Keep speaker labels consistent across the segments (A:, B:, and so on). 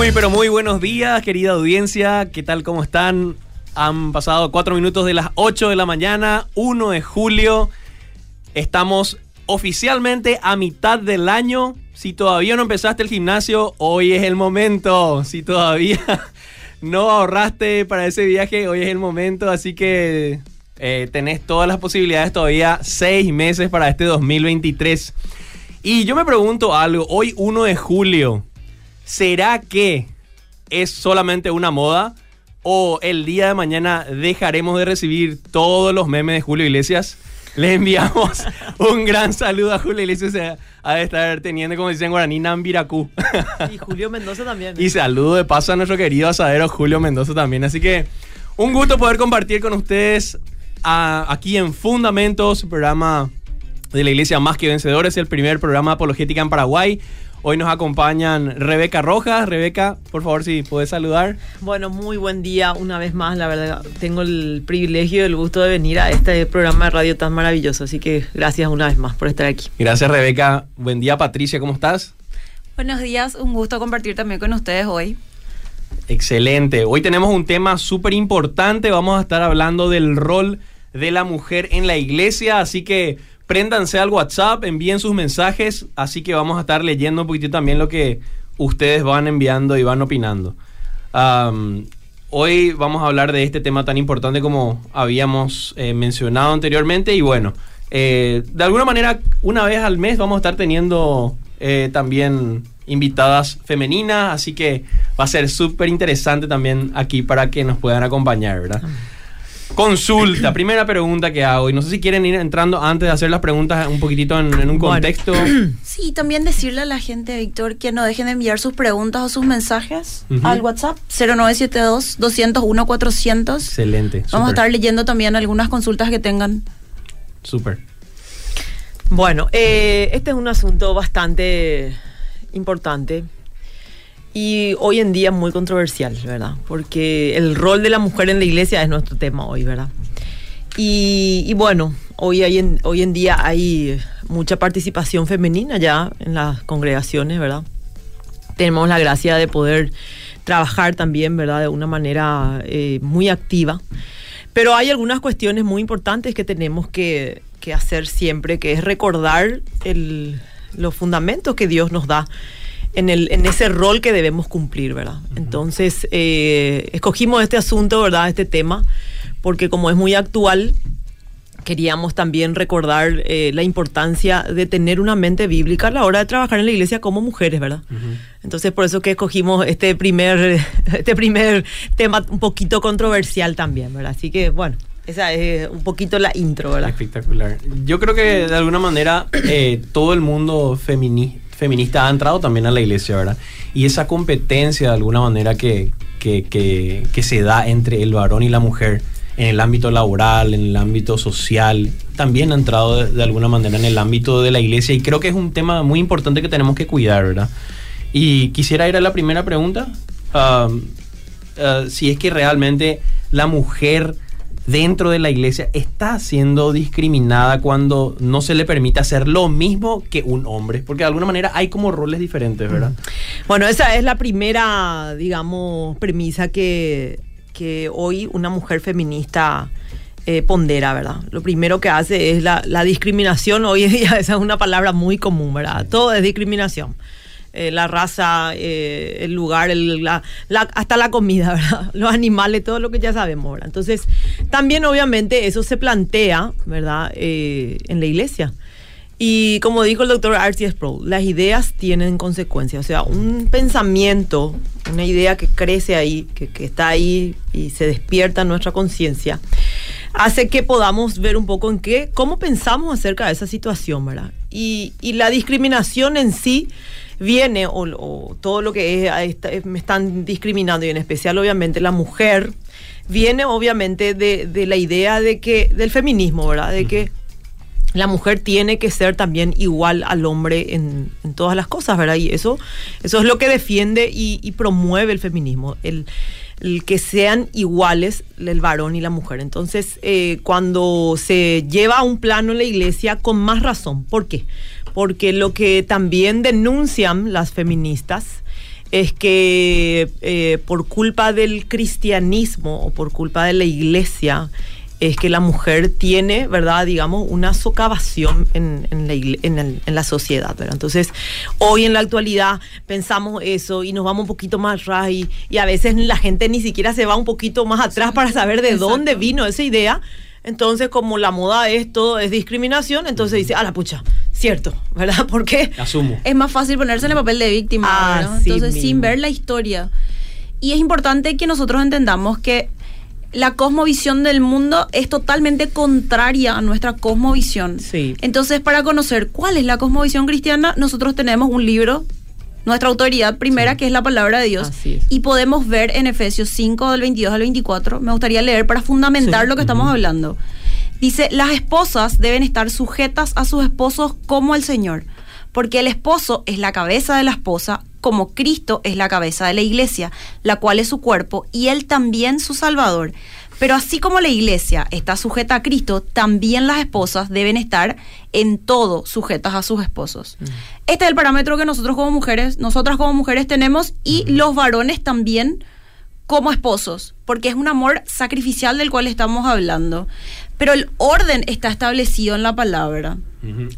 A: Muy, pero muy buenos días, querida audiencia. ¿Qué tal? ¿Cómo están? Han pasado cuatro minutos de las 8 de la mañana, 1 de julio. Estamos oficialmente a mitad del año. Si todavía no empezaste el gimnasio, hoy es el momento. Si todavía no ahorraste para ese viaje, hoy es el momento. Así que eh, tenés todas las posibilidades todavía, seis meses para este 2023. Y yo me pregunto algo, hoy 1 de julio, ¿será que es solamente una moda? ¿O el día de mañana dejaremos de recibir todos los memes de Julio Iglesias? Le enviamos un gran saludo a Julio Iglesias. A, a estar teniendo, como dicen en guaraní, Nambiracú.
B: Y Julio Mendoza también.
A: Y saludo de paso a nuestro querido asadero Julio Mendoza también. Así que un gusto poder compartir con ustedes a- aquí en Fundamentos, programa de la Iglesia Más que Vencedores, el primer programa de apologética en Paraguay. Hoy nos acompañan Rebeca Rojas. Rebeca, por favor, si puedes saludar.
B: Bueno, muy buen día una vez más. La verdad, tengo el privilegio y el gusto de venir a este programa de radio tan maravilloso. Así que gracias una vez más por estar aquí.
A: Gracias, Rebeca. Buen día, Patricia, ¿cómo estás?
C: Buenos días, un gusto compartir también con ustedes hoy.
A: Excelente. Hoy tenemos un tema súper importante. Vamos a estar hablando del rol de la mujer en la iglesia. Así que préndanse al WhatsApp, envíen sus mensajes. Así que vamos a estar leyendo un poquitito también lo que ustedes van enviando y van opinando. Hoy vamos a hablar de este tema tan importante como habíamos eh, mencionado anteriormente. Y bueno, eh, de alguna manera, una vez al mes vamos a estar teniendo eh, también invitadas femeninas, así que va a ser súper interesante también aquí para que nos puedan acompañar, ¿verdad? Consulta, primera pregunta que hago, y no sé si quieren ir entrando antes de hacer las preguntas un poquitito en, en un
B: Bueno.
A: contexto.
C: Sí, también decirle a la gente, Víctor, que no dejen de enviar sus preguntas o sus mensajes
A: Ujú.
C: al WhatsApp 0972-201-400.
A: Excelente.
C: Vamos a estar leyendo también algunas consultas que tengan.
A: Súper.
B: Bueno, eh, este es un asunto bastante importante y hoy en día muy controversial, ¿verdad? Porque el rol de la mujer en la iglesia es nuestro tema hoy, ¿verdad? Y, y bueno, hoy, hay en, hoy en día hay mucha participación femenina ya en las congregaciones, ¿verdad? Tenemos la gracia de poder trabajar también, ¿verdad? De una manera eh, muy activa. Pero hay algunas cuestiones muy importantes que tenemos que, que hacer siempre, que es recordar el- los fundamentos que Dios nos da en, el, en ese rol que debemos cumplir, ¿verdad? Entonces, eh, escogimos este asunto, ¿verdad? Este tema, porque como es muy actual, queríamos también recordar eh, la importancia de tener una mente bíblica a la hora de trabajar en la iglesia como mujeres, ¿verdad? Entonces, por eso que escogimos este primer, este primer tema un poquito controversial también, ¿verdad? Así que, bueno, esa es un poquito la intro, ¿verdad?
A: Espectacular. Yo creo que de alguna manera eh, todo el mundo femini- feminista ha entrado también a la iglesia, ¿verdad? Y esa competencia de alguna manera que, que, que- se da entre el varón y la mujer en el ámbito laboral, en el ámbito social, también ha entrado de, alguna manera en el ámbito de la iglesia y creo que es un tema muy importante que tenemos que cuidar, ¿verdad? Y quisiera ir a la primera pregunta. Um, uh, si es que realmente la mujer dentro de la iglesia está siendo discriminada cuando no se le permite hacer lo mismo que un hombre. Porque de alguna manera hay como roles diferentes, ¿verdad?
B: Bueno, esa es la primera, digamos, premisa que, que hoy una mujer feminista eh, pondera, ¿verdad? Lo primero que hace es la, la discriminación. Hoy en día esa es una palabra muy común, ¿verdad? Todo es discriminación. Eh, la raza, eh, el lugar, el- la- la- hasta la comida, ¿verdad? Los animales, todo lo que ya sabemos, ¿verdad? Entonces, también obviamente eso se plantea, ¿verdad? Eh, en la iglesia. Y como dijo el doctor Archie Sproul, las ideas tienen consecuencias. O sea, un pensamiento, una idea que crece ahí, que, que está ahí y se despierta en nuestra conciencia, hace que podamos ver un poco en qué, cómo pensamos acerca de esa situación, ¿verdad? Y, y la discriminación en sí viene, o, o todo lo que es, está- me están discriminando, y en especial obviamente la mujer, viene obviamente de, de la idea de que, del feminismo, ¿verdad? De que la mujer tiene que ser también igual al hombre en, en todas las cosas, ¿verdad? Y eso, eso es lo que defiende y, y promueve el feminismo, el, el que sean iguales el varón y la mujer. Entonces, eh, cuando se lleva a un plano en la iglesia, con más razón. ¿Por qué? Porque lo que también denuncian las feministas es que eh, por culpa del cristianismo o por culpa de la iglesia, es que la mujer tiene, ¿verdad? Digamos, una socavación en, en, la, igle- en, el- en la sociedad, ¿verdad? Entonces, hoy en la actualidad pensamos eso y nos vamos un poquito más atrás y, y a veces la gente ni siquiera se va un poquito más atrás para saber de dónde vino esa idea. Entonces, como la moda es todo, es discriminación, entonces dice, a la pucha, cierto, ¿verdad? ¿Por qué?
A: Asumo.
C: Es más fácil ponerse en el papel de víctima, ¿verdad?
B: Así
C: Entonces, sin ver la historia. Y es importante que nosotros entendamos que la cosmovisión del mundo es totalmente contraria a nuestra cosmovisión.
B: Sí.
C: Entonces, para conocer cuál es la cosmovisión cristiana, nosotros tenemos un libro, nuestra autoridad primera, que es la palabra de Dios. Y podemos ver en Efesios 5, del 22 al 24. Me gustaría leer para fundamentar
B: Sí.
C: lo que estamos hablando. Dice, las esposas deben estar sujetas a sus esposos como el Señor, porque el esposo es la cabeza de la esposa, como Cristo es la cabeza de la iglesia, la cual es su cuerpo, y él también su Salvador. Pero así como la iglesia está sujeta a Cristo, también las esposas deben estar en todo sujetas a sus esposos. Este es el parámetro que nosotros como mujeres, nosotras como mujeres tenemos y los varones también como esposos, porque es un amor sacrificial del cual estamos hablando. Pero el orden está establecido en la palabra.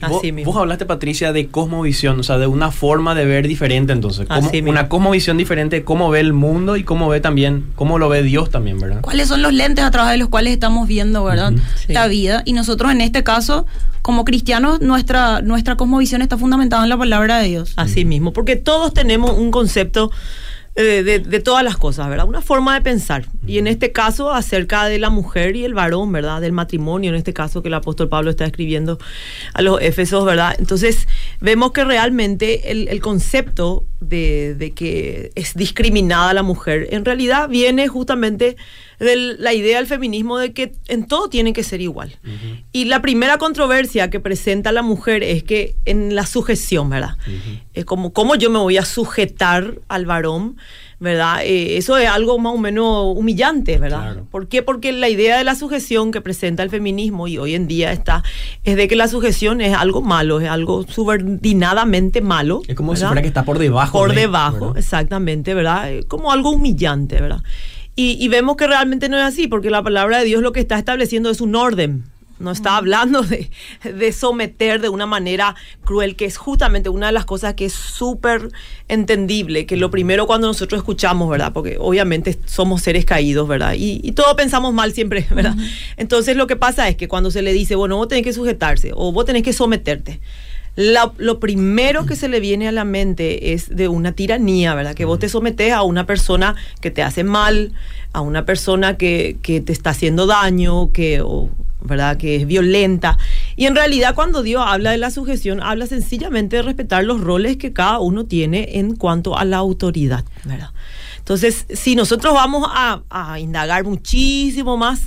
B: Así
A: Vos,
B: mismo.
A: vos hablaste, Patricia, de cosmovisión, o sea, de una forma de ver diferente, entonces. Como
B: Así mismo.
A: una cosmovisión diferente de cómo ve el mundo y cómo ve también, cómo lo ve Dios también, ¿verdad?
C: ¿Cuáles son los lentes a través de los cuales estamos viendo, verdad?
B: Sí.
C: La vida. Y nosotros en este caso, como cristianos, nuestra, nuestra cosmovisión está fundamentada en la palabra de Dios.
B: Así mismo, porque todos tenemos un concepto eh, de, de todas las cosas, ¿verdad? Una forma de pensar. Y en este caso, acerca de la mujer y el varón, ¿verdad? Del matrimonio, en este caso que el apóstol Pablo está escribiendo a los Éfesos, ¿verdad? Entonces, vemos que realmente el, el concepto de, de que es discriminada la mujer, en realidad viene justamente de la idea del feminismo de que en todo tiene que ser igual. Y la primera controversia que presenta la mujer es que en la sujeción, ¿verdad? Es como, ¿cómo yo me voy a sujetar al varón? ¿Verdad? Eh, eso es algo más o menos humillante, ¿verdad?
A: Claro.
B: ¿Por qué? Porque la idea de la sujeción que presenta el feminismo y hoy en día está, es de que la sujeción es algo malo, es algo subordinadamente malo.
A: Es como si
B: ¿verdad?
A: fuera que está por debajo.
B: Por
A: de,
B: debajo,
A: ¿verdad?
B: exactamente, ¿verdad? Eh, Como algo humillante, ¿verdad? Y, y vemos que realmente no es así, porque la palabra de Dios lo que está estableciendo es un orden. No está hablando de, de someter de una manera cruel, que es justamente una de las cosas que es súper entendible, que lo primero cuando nosotros escuchamos, ¿verdad? Porque obviamente somos seres caídos, ¿verdad? Y, y todos pensamos mal siempre, ¿verdad? Entonces lo que pasa es que cuando se le dice, bueno, vos tenés que sujetarse o vos tenés que someterte, la- lo primero que se le viene a la mente es de una tiranía, ¿verdad? Que vos te sometes a una persona que te hace mal, a una persona que, que te está haciendo daño, que, o, ¿verdad? que es violenta. Y en realidad cuando Dios habla de la sujeción, habla sencillamente de respetar los roles que cada uno tiene en cuanto a la autoridad, ¿verdad? Entonces, si nosotros vamos a, a indagar muchísimo más,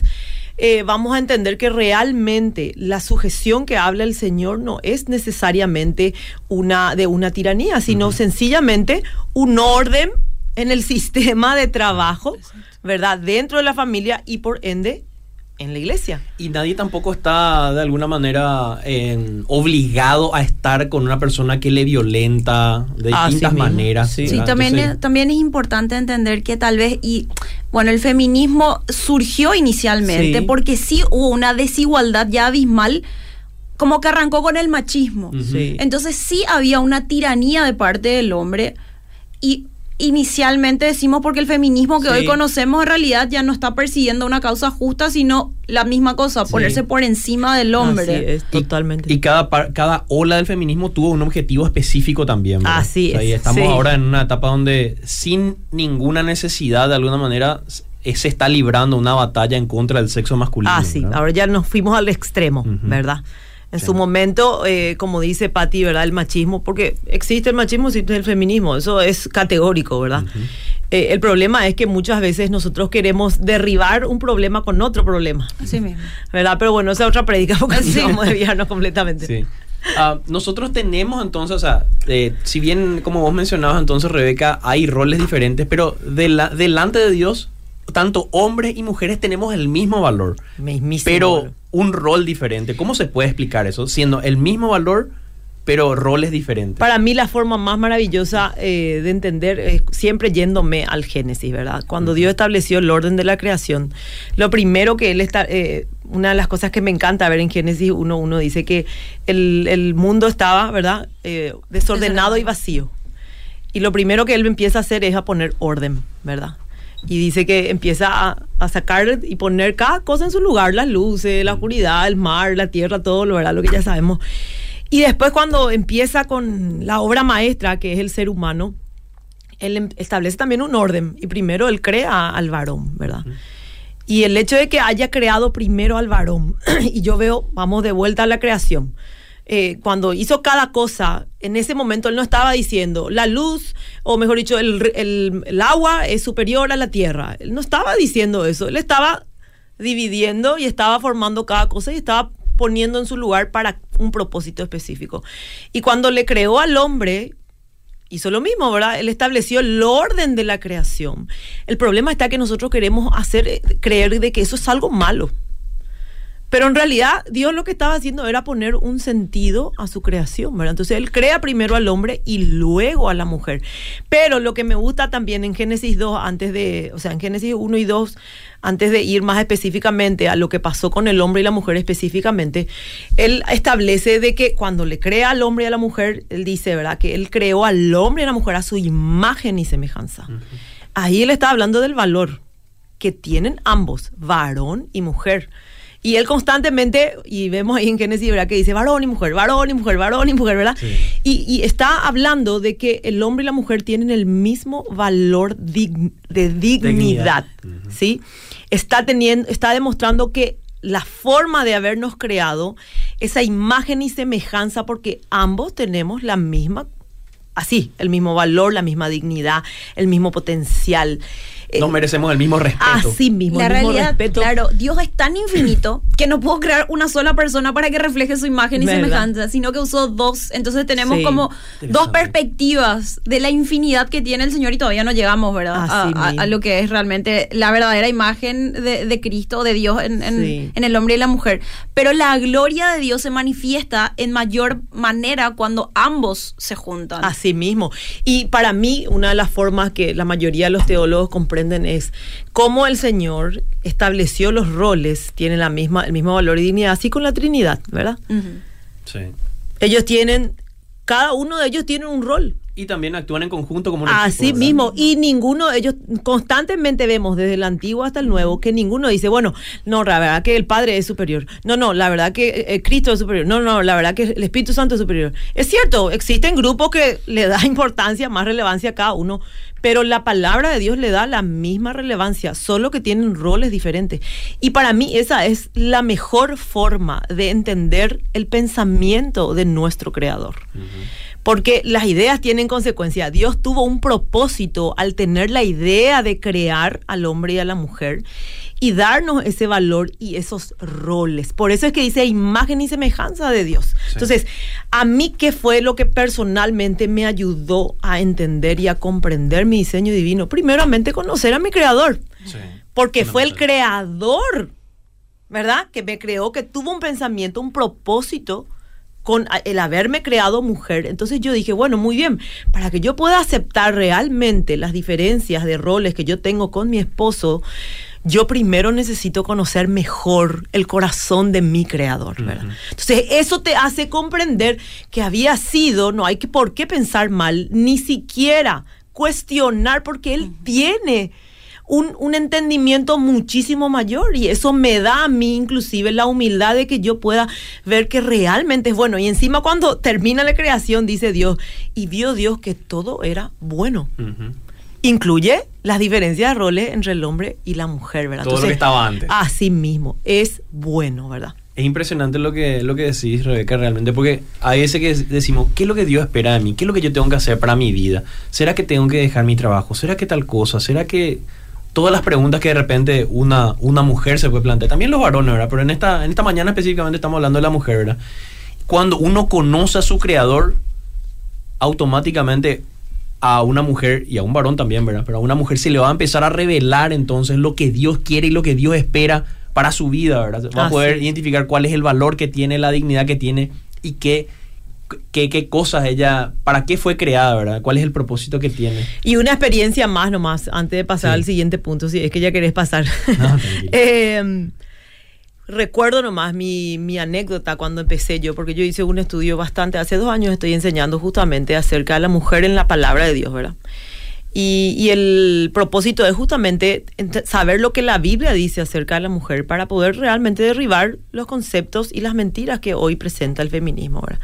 B: eh, vamos a entender que realmente la sujeción que habla el Señor no es necesariamente una de una tiranía, sino sencillamente un orden en el sistema de trabajo, ¿verdad? Dentro de la familia y por ende en la iglesia.
A: Y nadie tampoco está de alguna manera eh, obligado a estar con una persona que le violenta de
B: Así
A: distintas maneras.
B: sí.
C: También,
A: Entonces,
C: es, también es importante entender que tal vez, y bueno, el feminismo surgió inicialmente
B: Sí.
C: porque sí hubo una desigualdad ya abismal, como que arrancó con el machismo.
B: Sí.
C: Entonces sí había una tiranía de parte del hombre y inicialmente decimos porque el feminismo que
A: Sí.
C: hoy conocemos en realidad ya no está persiguiendo una causa justa, sino la misma cosa,
A: Sí.
C: ponerse por encima del hombre.
B: Así es,
A: Y-
B: totalmente.
A: Y, cada, par- cada ola del feminismo tuvo un objetivo específico también. ¿verdad?
B: Así
A: O sea, y
B: es,
A: estamos
B: sí.
A: ahora en una etapa donde sin ninguna necesidad, de alguna manera, eh, se está librando una batalla en contra del sexo masculino.
B: Ah, sí,
A: ¿verdad?
B: ahora ya nos fuimos al extremo,
A: Ujú.
B: ¿verdad? En
A: Sí.
B: su momento, eh, como dice Patti, ¿verdad? El machismo, porque existe el machismo, existe el feminismo, eso es categórico, ¿verdad? Eh, el problema es que muchas veces nosotros queremos derribar un problema con otro problema,
C: Así mismo.
B: ¿verdad? Pero bueno, esa es otra predica porque
C: Sí.
B: vamos a desviarnos completamente.
A: Sí. Ah, nosotros tenemos entonces, o sea, eh, si bien como vos mencionabas entonces, Rebeca, hay roles diferentes, pero de la- delante de Dios, tanto hombres y mujeres tenemos el mismo valor,
B: Mismísimo.
A: pero
B: valor.
A: Un rol diferente. ¿Cómo se puede explicar eso? Siendo el mismo valor, pero roles diferentes.
B: Para mí la forma más maravillosa eh, de entender es siempre yéndome al Génesis, ¿verdad? Cuando Dios estableció el orden de la creación, lo primero que Él está... Eh, una de las cosas que me encanta ver en Génesis 1.1 dice que el, el, mundo estaba, ¿verdad? Eh, desordenado y vacío. Y lo primero que Él empieza a hacer es a poner orden, ¿verdad? Y dice que empieza a, a, sacar y poner cada cosa en su lugar, las luces, la oscuridad, el mar, la tierra, todo lo, ¿verdad? lo que ya sabemos. Y después cuando empieza con la obra maestra, que es el ser humano, él em, establece también un orden. Y primero él crea al varón, ¿verdad? Y el hecho de que haya creado primero al varón, y yo veo, vamos de vuelta a la creación, eh, cuando hizo cada cosa, en ese momento él no estaba diciendo la luz, o mejor dicho, el, el, el, agua es superior a la tierra. Él no estaba diciendo eso, él estaba dividiendo y estaba formando cada cosa y estaba poniendo en su lugar para un propósito específico. Y cuando le creó al hombre, hizo lo mismo, ¿verdad? Él estableció el orden de la creación. El problema está que nosotros queremos hacer eh, creer de que eso es algo malo. Pero en realidad Dios lo que estaba haciendo era poner un sentido a su creación, ¿verdad? Entonces Él crea primero al hombre y luego a la mujer. Pero lo que me gusta también en Génesis 2, antes de, o sea, en Génesis 1 y 2, antes de ir más específicamente a lo que pasó con el hombre y la mujer específicamente, Él establece de que cuando le crea al hombre y a la mujer, Él dice, ¿verdad? Que Él creó al hombre y a la mujer a su imagen y semejanza. Uh -huh. Ahí Él está hablando del valor que tienen ambos, varón y mujer. Y él constantemente, y vemos ahí en Génesis, ¿verdad? Que dice varón y mujer, varón y mujer, varón y mujer, ¿verdad? Sí. Y, y, está hablando de que el hombre y la mujer tienen el mismo valor dig de dignidad, dignidad. Uh -huh. ¿sí? Está, teniendo, está demostrando que la forma de habernos creado, esa imagen y semejanza, porque ambos tenemos la misma, así, el mismo valor, la misma dignidad, el mismo potencial
A: no merecemos el mismo respeto.
B: Así mismo,
C: la
B: el mismo
C: realidad,
B: respeto.
C: claro, Dios es tan infinito que no pudo crear una sola persona para que refleje su imagen y
B: ¿Verdad?
C: semejanza, sino que usó dos. Entonces tenemos
B: Sí.
C: como dos perspectivas de la infinidad que tiene el Señor y todavía no llegamos, ¿verdad? A, a- a lo que es realmente la verdadera imagen de, de Cristo, de Dios en, en-
B: Sí.
C: en el hombre y la mujer. Pero la gloria de Dios se manifiesta en mayor manera cuando ambos se juntan.
B: Así mismo. Y para mí, una de las formas que la mayoría de los teólogos comprenden es cómo el Señor estableció los roles, tiene la misma, el mismo valor y dignidad, así con la Trinidad, ¿verdad?
A: Sí.
B: Ellos tienen, cada uno de ellos tiene un rol.
A: Y también actúan en conjunto como un
B: Así mismo, y ninguno, ellos constantemente vemos desde el antiguo hasta el nuevo que ninguno dice, bueno, no, la verdad que el Padre es superior, no, no, la verdad que eh, Cristo es superior, no, no, la verdad que el Espíritu Santo es superior. Es cierto, existen grupos que le da importancia, más relevancia a cada uno, pero la palabra de Dios le da la misma relevancia, solo que tienen roles diferentes. Y para mí esa es la mejor forma de entender el pensamiento de nuestro Creador. Porque las ideas tienen consecuencias. Dios tuvo un propósito al tener la idea de crear al hombre y a la mujer y darnos ese valor y esos roles. Por eso es que dice imagen y semejanza de Dios.
A: Sí.
B: Entonces, a mí, ¿qué fue lo que personalmente me ayudó a entender y a comprender mi diseño divino? Primeramente, conocer a mi creador.
A: Sí.
B: Porque fue el creador, ¿verdad? Que me creó, que tuvo un pensamiento, un propósito con el haberme creado mujer. Entonces yo dije, bueno, muy bien, para que yo pueda aceptar realmente las diferencias de roles que yo tengo con mi esposo, yo primero necesito conocer mejor el corazón de mi creador, ¿verdad? Entonces eso te hace comprender que había sido, no hay que por qué pensar mal, ni siquiera cuestionar, porque él tiene un, un entendimiento muchísimo mayor y eso me da a mí inclusive la humildad de que yo pueda ver que realmente es bueno. Y encima cuando termina la creación dice Dios, y vio Dios que todo era bueno. Incluye las diferencias de roles entre el hombre y la mujer, ¿verdad?
A: Todo lo que estaba antes.
B: Así mismo, es bueno, ¿verdad?
A: Es impresionante lo que, lo que decís, Rebeca, realmente, porque hay veces que decimos, ¿qué es lo que Dios espera de mí? ¿Qué es lo que yo tengo que hacer para mi vida? ¿Será que tengo que dejar mi trabajo? ¿Será que tal cosa? ¿Será que todas las preguntas que de repente una, una mujer se puede plantear? También los varones, ¿verdad? Pero en esta, en esta mañana específicamente estamos hablando de la mujer, ¿verdad? Cuando uno conoce a su creador, automáticamente a una mujer y a un varón también, ¿verdad? Pero a una mujer se le va a empezar a revelar entonces lo que Dios quiere y lo que Dios espera para su vida, ¿verdad? Va a poder identificar cuál es el valor que tiene, la dignidad que tiene y qué qué, qué cosas ella, para qué fue creada, ¿verdad? ¿Cuál es el propósito que tiene?
B: Y una experiencia más nomás, antes de pasar
A: Sí.
B: al siguiente punto, si es que ya querés pasar.
A: No.
B: Eh, recuerdo nomás mi, mi anécdota cuando empecé yo, porque yo hice un estudio bastante, hace dos años estoy enseñando justamente acerca de la mujer en la palabra de Dios, ¿verdad? Y, y el propósito es justamente ent- saber lo que la Biblia dice acerca de la mujer para poder realmente derribar los conceptos y las mentiras que hoy presenta el feminismo. ¿verdad?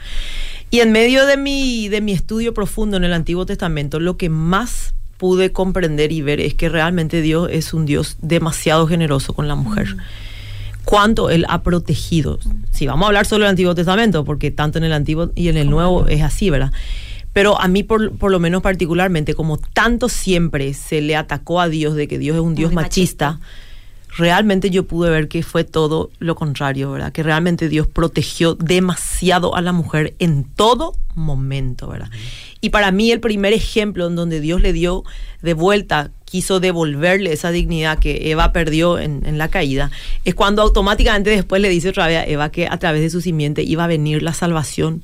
B: Y en medio de mi, de mi estudio profundo en el Antiguo Testamento, lo que más pude comprender y ver es que realmente Dios es un Dios demasiado generoso con la mujer. Cuánto Él ha protegido. Si vamos a hablar solo del Antiguo Testamento, porque tanto en el Antiguo y en el Nuevo es así, ¿verdad? Pero a mí, por, por lo menos particularmente, como tanto siempre se le atacó a Dios de que Dios es un Dios machista, realmente yo pude ver que fue todo lo contrario, ¿verdad? Que realmente Dios protegió demasiado a la mujer en todo momento, ¿verdad? Y para mí el primer ejemplo en donde Dios le dio de vuelta, quiso devolverle esa dignidad que Eva perdió en, en la caída, es cuando automáticamente después le dice otra vez a Eva que a través de su simiente iba a venir la salvación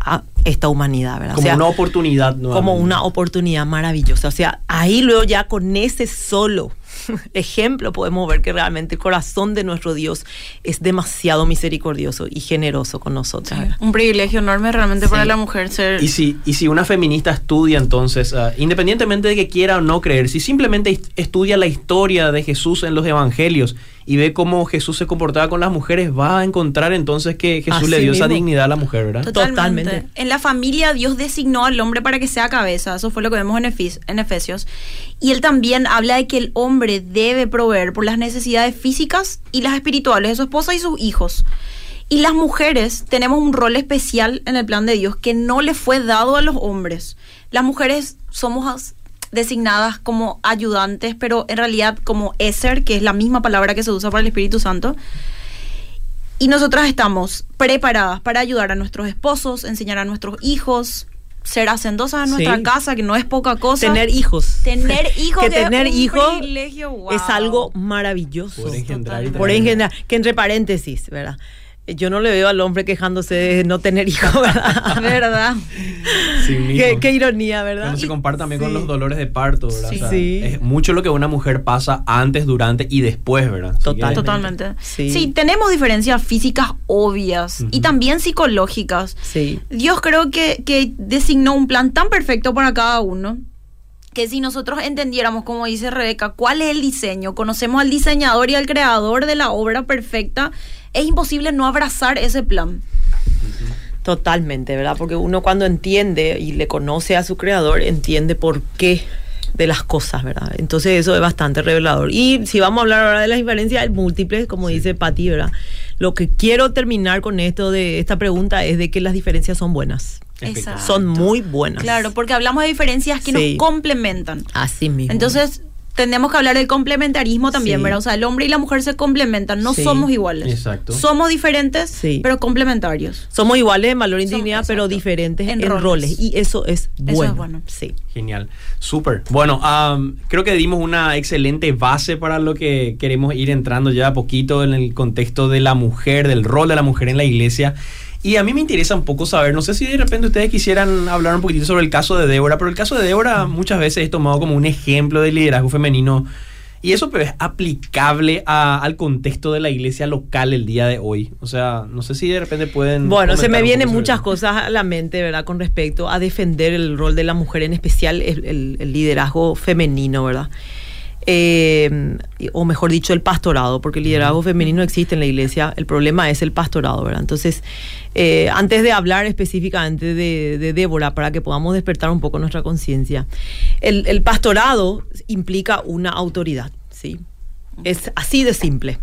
B: a esta humanidad, ¿verdad? O
A: Como
B: sea,
A: una oportunidad.
B: como
A: nuevamente.
B: una oportunidad maravillosa. O sea, ahí luego ya con ese solo ejemplo podemos ver que realmente el corazón de nuestro Dios es demasiado misericordioso y generoso con nosotros. ¿verdad?
C: Un privilegio enorme realmente
B: Sí.
C: para la mujer ser...
A: Y si, y si una feminista estudia entonces, ah, independientemente de que quiera o no creer, si simplemente est- estudia la historia de Jesús en los evangelios y ve cómo Jesús se comportaba con las mujeres, va a encontrar entonces que Jesús
B: Así
A: le dio esa
B: mismo.
A: dignidad a la mujer, ¿verdad?
C: Totalmente.
B: Totalmente.
C: En la familia Dios designó al hombre para que sea cabeza, eso fue lo que vemos en, Efes- en Efesios. Y él también habla de que el hombre debe proveer por las necesidades físicas y las espirituales de su esposa y sus hijos. Y las mujeres tenemos un rol especial en el plan de Dios que no le fue dado a los hombres. Las mujeres somos as- designadas como ayudantes, pero en realidad como Eser, que es la misma palabra que se usa para el Espíritu Santo. Y nosotras estamos preparadas para ayudar a nuestros esposos, enseñar a nuestros hijos, ser hacendosas en nuestra
B: Sí.
C: casa, que no es poca cosa.
B: Tener hijos.
C: Tener hijos,
B: que
C: que es
B: tener
C: un
B: hijos
C: privilegio, wow.
B: es algo maravilloso.
A: Poder engendrar.
B: Por engendrar, que entre paréntesis, ¿verdad? Yo no le veo al hombre quejándose de no tener hijos, ¿verdad?
C: ¿Verdad?
A: Sí
B: qué, qué ironía, ¿verdad?
A: Cuando se compara también con los dolores de parto, ¿verdad?
C: Sí.
A: O sea,
B: Sí.
A: Es mucho lo que una mujer pasa antes, durante y después, ¿verdad?
B: Total.
C: Totalmente.
B: Sí.
C: Sí. tenemos diferencias físicas obvias y también psicológicas.
B: Sí.
C: Dios creo que, que designó un plan tan perfecto para cada uno que si nosotros entendiéramos, como dice Rebeca, cuál es el diseño, conocemos al diseñador y al creador de la obra perfecta, es imposible no abrazar ese plan.
B: Totalmente, ¿verdad? Porque uno cuando entiende y le conoce a su creador, entiende por qué de las cosas, ¿verdad? Entonces eso es bastante revelador. Y si vamos a hablar ahora de las diferencias múltiples, como dice Patti, ¿verdad? Lo que quiero terminar con esto de esta pregunta es de que las diferencias son buenas.
C: Exacto.
B: Son muy buenas.
C: Claro, porque hablamos de diferencias que
B: Sí.
C: nos complementan.
B: Así mismo.
C: Entonces, tenemos que hablar del complementarismo también,
B: Sí.
C: ¿verdad? O sea, el hombre y la mujer se complementan, no
B: Sí.
C: somos iguales.
A: Exacto.
C: Somos diferentes,
B: Sí.
C: pero complementarios.
B: somos iguales en valor y dignidad, pero diferentes en,
C: En
B: roles.
C: roles.
B: Y eso es
C: es
B: bueno.
C: bueno.
B: Sí.
A: Genial, súper. Bueno, am, creo que dimos una excelente base para lo que queremos ir entrando ya a poquito en el contexto de la mujer, del rol de la mujer en la iglesia. Y a mí me interesa un poco saber, no sé si de repente ustedes quisieran hablar un poquitito sobre el caso de Débora, pero el caso de Débora muchas veces es tomado como un ejemplo de liderazgo femenino. Y eso pero es aplicable a- al contexto de la iglesia local el día de hoy. O sea, no sé si de repente pueden...
B: Bueno, se me vienen muchas
A: eso.
B: cosas a la mente, ¿verdad? Con respecto a defender el rol de la mujer, en especial el, el- el liderazgo femenino, ¿verdad? Eh, o mejor dicho, el pastorado, porque el liderazgo femenino existe en la iglesia, el problema es el pastorado, ¿verdad? Entonces, eh, antes de hablar específicamente de, de Débora, para que podamos despertar un poco nuestra conciencia, el, el pastorado implica una autoridad, ¿sí? Es así de simple.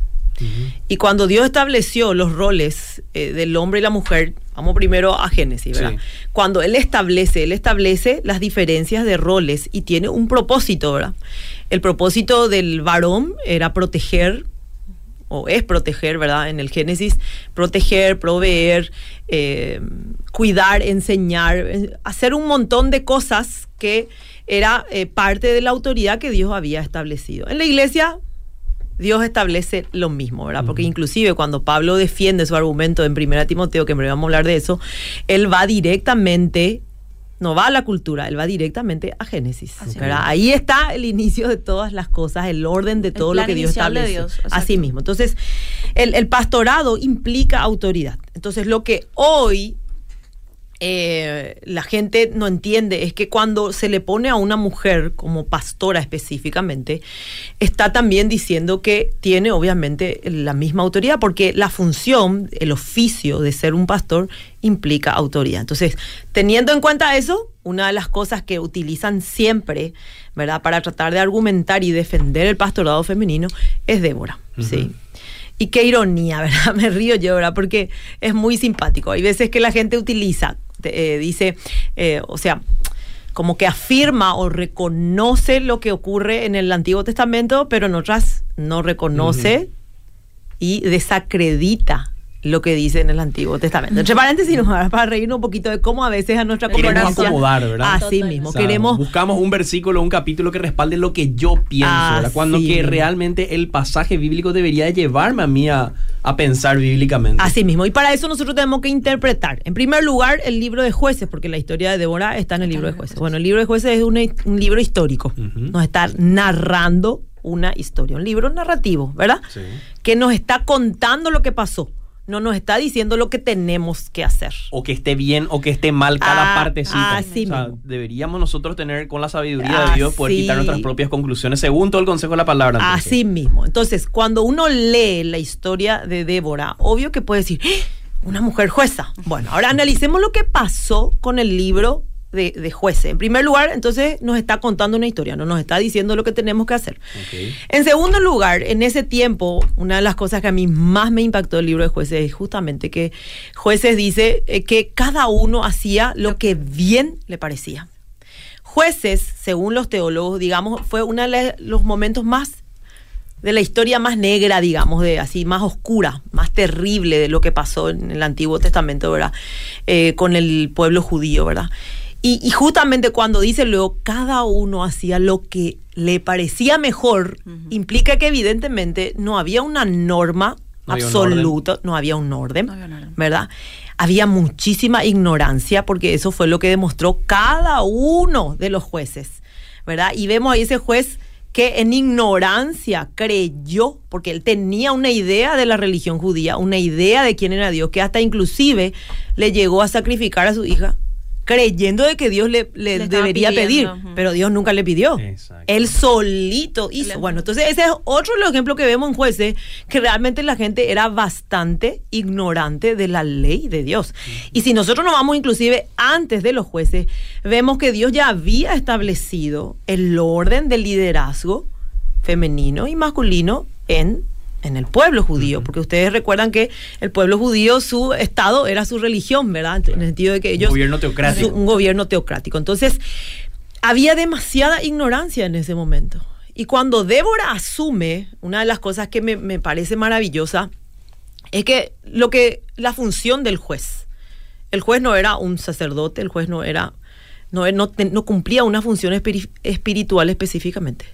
B: Y cuando Dios estableció los roles eh, del hombre y la mujer, vamos primero a Génesis, ¿verdad?
A: Sí.
B: Cuando Él establece, Él establece las diferencias de roles y tiene un propósito, ¿verdad? El propósito del varón era proteger, o es proteger, ¿verdad? En el Génesis, proteger, proveer, eh, cuidar, enseñar, eh, hacer un montón de cosas que era eh, parte de la autoridad que Dios había establecido. En la iglesia Dios establece lo mismo, ¿verdad? Porque inclusive cuando Pablo defiende su argumento en 1 Timoteo, que me vamos a hablar de eso, él va directamente, no va a la cultura, él va directamente a Génesis. ¿verdad? Ahí está el inicio de todas las cosas, el orden de todo lo que Dios establece.
C: Dios,
B: Así mismo. Entonces, el, el pastorado implica autoridad. Entonces, lo que hoy eh, la gente no entiende es que cuando se le pone a una mujer como pastora específicamente, está también diciendo que tiene obviamente la misma autoridad, porque la función, el oficio de ser un pastor implica autoridad. Entonces, teniendo en cuenta eso, una de las cosas que utilizan siempre, ¿verdad?, para tratar de argumentar y defender el pastorado femenino es Débora, ¿sí? Y qué ironía, ¿verdad? Me río yo, ¿verdad? Porque es muy simpático. Hay veces que la gente utiliza eh, dice, eh, o sea, como que afirma o reconoce lo que ocurre en el Antiguo Testamento, pero en otras no reconoce y desacredita lo que dice en el Antiguo Testamento. Entre paréntesis, para reírnos un poquito de cómo a veces a nuestra
A: Queremos acomodar, ¿verdad?
B: Así mismo,
A: O sea,
B: queremos
A: buscamos un versículo, un capítulo que respalde lo que yo pienso, ¿verdad? Cuando que realmente el pasaje bíblico debería de llevarme a mí a, a pensar bíblicamente.
B: Así mismo. Y para eso nosotros tenemos que interpretar, en primer lugar, el libro de jueces, porque la historia de Débora está en el libro de jueces. Bueno, el libro de jueces es un, un libro histórico. Nos está narrando una historia, un libro narrativo, ¿verdad?
A: Sí.
B: Que nos está contando lo que pasó. No nos está diciendo lo que tenemos que hacer.
A: O que esté bien o que esté mal cada
B: Ah,
A: partecita. o sea,
B: mismo.
A: deberíamos nosotros tener con la sabiduría de Dios poder quitar nuestras propias conclusiones según todo el consejo de la palabra. entonces.
B: Así mismo. Entonces, cuando uno lee la historia de Débora, obvio que puede decir, ¡Ah! una mujer jueza. Bueno, ahora analicemos lo que pasó con el libro de, de jueces. En primer lugar, entonces nos está contando una historia, no nos está diciendo lo que tenemos que hacer. En segundo lugar, en ese tiempo, una de las cosas que a mí más me impactó del libro de jueces es justamente que jueces dice eh, que cada uno hacía lo que bien le parecía. Jueces, según los teólogos, digamos, fue uno de los momentos más de la historia más negra, digamos, de así, más oscura, más terrible de lo que pasó en el Antiguo Testamento, ¿verdad? Eh, con el pueblo judío, ¿verdad? Y, y justamente cuando dice luego, cada uno hacía lo que le parecía mejor, implica que evidentemente no había una norma
A: No había un
B: absoluta, no había un orden,
C: No había un orden.
B: ¿verdad? Había muchísima ignorancia, porque eso fue lo que demostró cada uno de los jueces, ¿verdad? Y vemos ahí ese juez que en ignorancia creyó, porque él tenía una idea de la religión judía, una idea de quién era Dios, que hasta inclusive le llegó a sacrificar a su hija, creyendo de que Dios le, le
C: Le estaba
B: debería
C: pidiendo,
B: pedir, pero Dios nunca le pidió.
A: Exacto.
B: Él solito hizo. Bueno, entonces ese es otro de los ejemplos que vemos en jueces, que realmente la gente era bastante ignorante de la ley de Dios. Y si nosotros nos vamos inclusive antes de los jueces, vemos que Dios ya había establecido el orden del liderazgo femenino y masculino en, en el pueblo judío, porque ustedes recuerdan que el pueblo judío, su estado era su religión, ¿verdad? En el sentido de que
A: Un
B: ellos...
A: gobierno teocrático.
B: un gobierno teocrático. Entonces, había demasiada ignorancia en ese momento. Y cuando Débora asume, una de las cosas que me, me parece maravillosa, es que lo que la función del juez, el juez no era un sacerdote, el juez no era, no, no, no cumplía una función espiri- espiritual específicamente.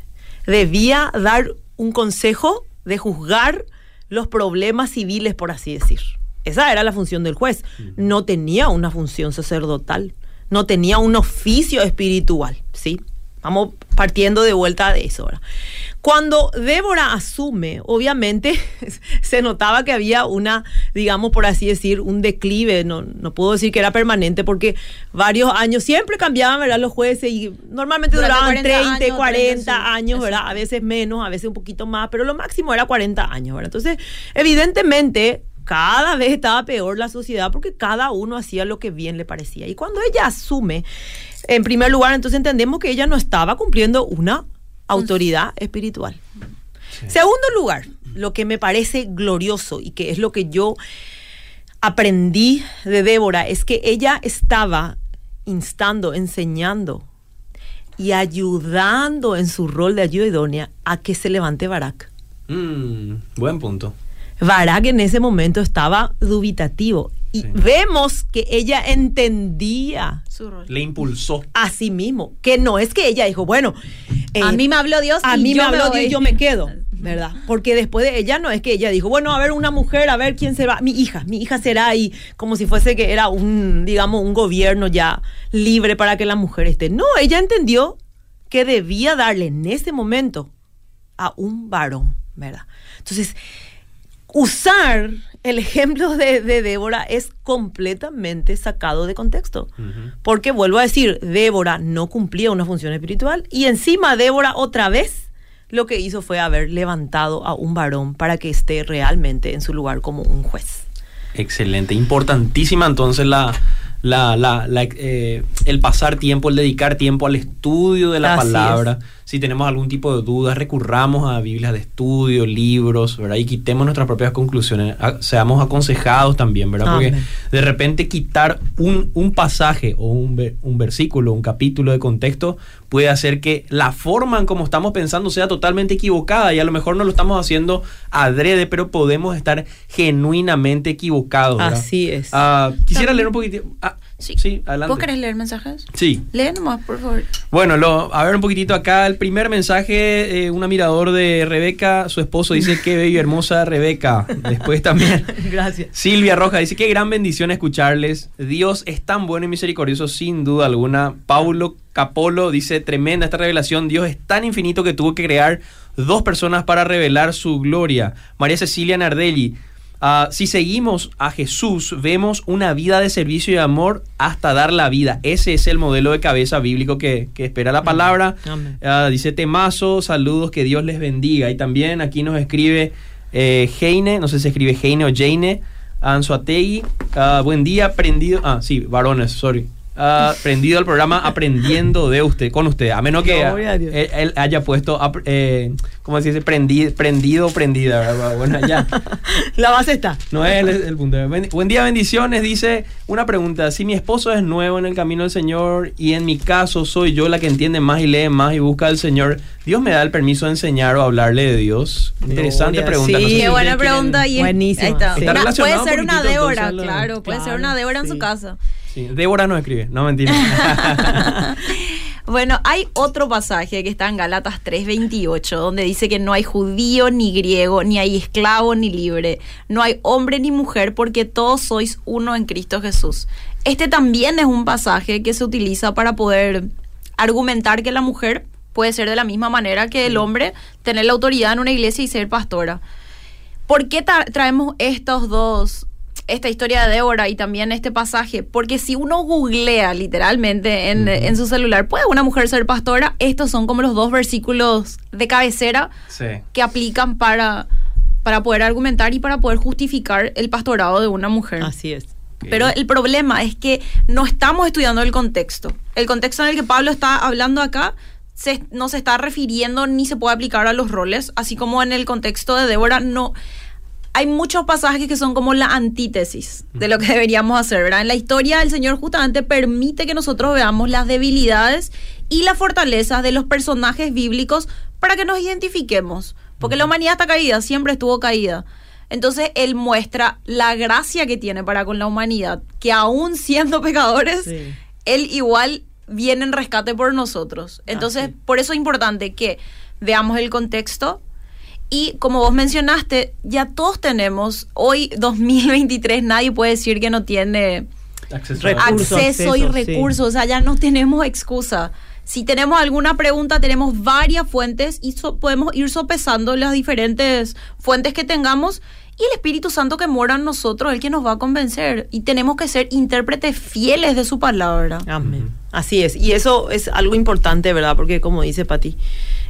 B: Debía dar un consejo de juzgar los problemas civiles, por así decir. Esa era la función del juez. No tenía una función sacerdotal, no tenía un oficio espiritual, ¿sí? Vamos partiendo de vuelta de eso. ¿verdad? Cuando Débora asume, obviamente se notaba que había una, digamos por así decir, un declive. No, no puedo decir que era permanente porque varios años siempre cambiaban ¿verdad? los jueces y normalmente
C: Durante
B: duraban
C: 40
B: 30,
C: años,
B: 40
C: 30, sí.
B: años, ¿verdad? A veces menos, a veces un poquito más, pero lo máximo era 40 años, ¿verdad? Entonces, evidentemente, cada vez estaba peor la sociedad porque cada uno hacía lo que bien le parecía. Y cuando ella asume, en primer lugar, entonces entendemos que ella no estaba cumpliendo una autoridad espiritual. Segundo lugar, lo que me parece glorioso y que es lo que yo aprendí de Débora es que ella estaba instando, enseñando y ayudando en su rol de ayuda idónea a que se levante Barak.
A: Mm, buen punto.
B: Barak en ese momento estaba dubitativo y
A: Sí.
B: vemos que ella entendía
C: Su rol.
A: Le impulsó.
B: a sí mismo, que no es que ella dijo, bueno,
C: a
B: eh,
C: mí me habló Dios.
B: a
C: y
B: mí
C: yo
B: me habló. Dios y yo me quedo. ¿verdad? Porque después de ella no es que ella dijo, bueno, a ver, una mujer, a ver quién se va, mi hija, mi hija será y como si fuese que era un, digamos, un gobierno ya libre para que la mujer esté. No, ella entendió que debía darle en ese momento a un varón, ¿verdad? Entonces, usar el ejemplo de, de Débora es completamente sacado de contexto. Porque vuelvo a decir, Débora no cumplía una función espiritual y encima Débora otra vez lo que hizo fue haber levantado a un varón para que esté realmente en su lugar como un juez.
A: Excelente, importantísima entonces la, la, la, la, eh, el pasar tiempo, el dedicar tiempo al estudio de la
B: Así
A: palabra. Si tenemos algún tipo de dudas, recurramos a Biblias de estudio, libros, ¿verdad? Y quitemos nuestras propias conclusiones. A- seamos aconsejados también, ¿verdad? Porque
B: Amén.
A: de repente quitar un, un pasaje o un, un versículo, un capítulo de contexto puede hacer que la forma en como estamos pensando sea totalmente equivocada y a lo mejor no lo estamos haciendo adrede, pero podemos estar genuinamente equivocados. ¿verdad?
B: Así es.
A: Ah, quisiera leer un poquitito. Ah, sí, adelante.
C: ¿Vos querés leer mensajes?
A: Sí.
C: Lee nomás, por favor.
A: Bueno, lo, a ver un poquitito acá. El primer mensaje, eh, un admirador de Rebeca, su esposo dice, qué bella y hermosa Rebeca. Después también
B: Gracias.
A: Silvia Roja dice, qué gran bendición escucharles. Dios es tan bueno y misericordioso sin duda alguna. Paulo Capolo dice, tremenda esta revelación. Dios es tan infinito que tuvo que crear dos personas para revelar su gloria. María Cecilia Nardelli. Ah, si seguimos a Jesús, vemos una vida de servicio y amor hasta dar la vida. Ese es el modelo de cabeza bíblico que, que espera la palabra.
B: Amén.
A: Ah, dice Temazo, saludos, que Dios les bendiga. Y también aquí nos escribe eh, Heine, no sé si escribe Heine o Jane, Anzuategui. Ah, buen día, prendido. Ah, sí, varones, sorry. Ah, prendido al programa Aprendiendo de usted, con usted. A menos que
B: a
A: él, él haya puesto, eh, ¿cómo se dice? Prendi- prendido o prendida, ¿verdad? Bueno, ya.
B: La base está.
A: No es el, el punto. Buen día, bendiciones. Dice una pregunta. Si mi esposo es nuevo en el camino del Señor y en mi caso soy yo la que entiende más y lee más y busca al Señor, ¿Dios me da el permiso de enseñar o hablarle de Dios? Interesante pregunta.
B: sí.
A: No sé si
C: Qué buena pregunta. Y
B: Buenísima,
C: Ahí está.
B: sí.
A: Está
C: Una-
A: relacionado
C: puede ser
A: un
C: una Débora,
A: lo-
C: claro. Puede ser
B: Claro,
C: una Débora en
B: sí.
C: su casa.
A: Sí, Débora no escribe, no mentira.
C: Bueno, hay otro pasaje que está en Galatas 3:28, donde dice que no hay judío ni griego, ni hay esclavo ni libre, no hay hombre ni mujer, porque todos sois uno en Cristo Jesús. Este también es un pasaje que se utiliza para poder argumentar que la mujer puede ser de la misma manera que el hombre, tener la autoridad en una iglesia y ser pastora. ¿Por qué tra- traemos estos dos, esta historia de Débora y también este pasaje? Porque si uno googlea literalmente en, en su celular, ¿puede una mujer ser pastora? Estos son como los dos versículos de cabecera
A: sí.
C: que aplican para, para poder argumentar y para poder justificar el pastorado de una mujer.
B: Así es.
C: Pero el problema es que no estamos estudiando el contexto. El contexto en el que Pablo está hablando acá se- no se está refiriendo ni se puede aplicar a los roles, así como en el contexto de Débora no... Hay muchos pasajes que son como la antítesis de lo que deberíamos hacer, ¿verdad? En la historia el Señor justamente permite que nosotros veamos las debilidades y las fortalezas de los personajes bíblicos para que nos identifiquemos. Porque la humanidad está caída, siempre estuvo caída. Entonces Él muestra la gracia que tiene para con la humanidad, que aún siendo pecadores,
B: Sí.
C: Él igual viene en rescate por nosotros. Entonces,
B: Así.
C: por eso es importante que veamos el contexto. Y como vos mencionaste, ya todos tenemos, hoy 2023 nadie puede decir que no tiene
A: Acceso
C: y
B: sí.
C: recursos, o sea, ya no tenemos excusa. Si tenemos alguna pregunta, tenemos varias fuentes y so- podemos ir sopesando las diferentes fuentes que tengamos y el Espíritu Santo que mora en nosotros, el que nos va a convencer. Y tenemos que ser intérpretes fieles de su palabra.
B: Amén. Así es. Y eso es algo importante, ¿verdad? Porque como dice Pati,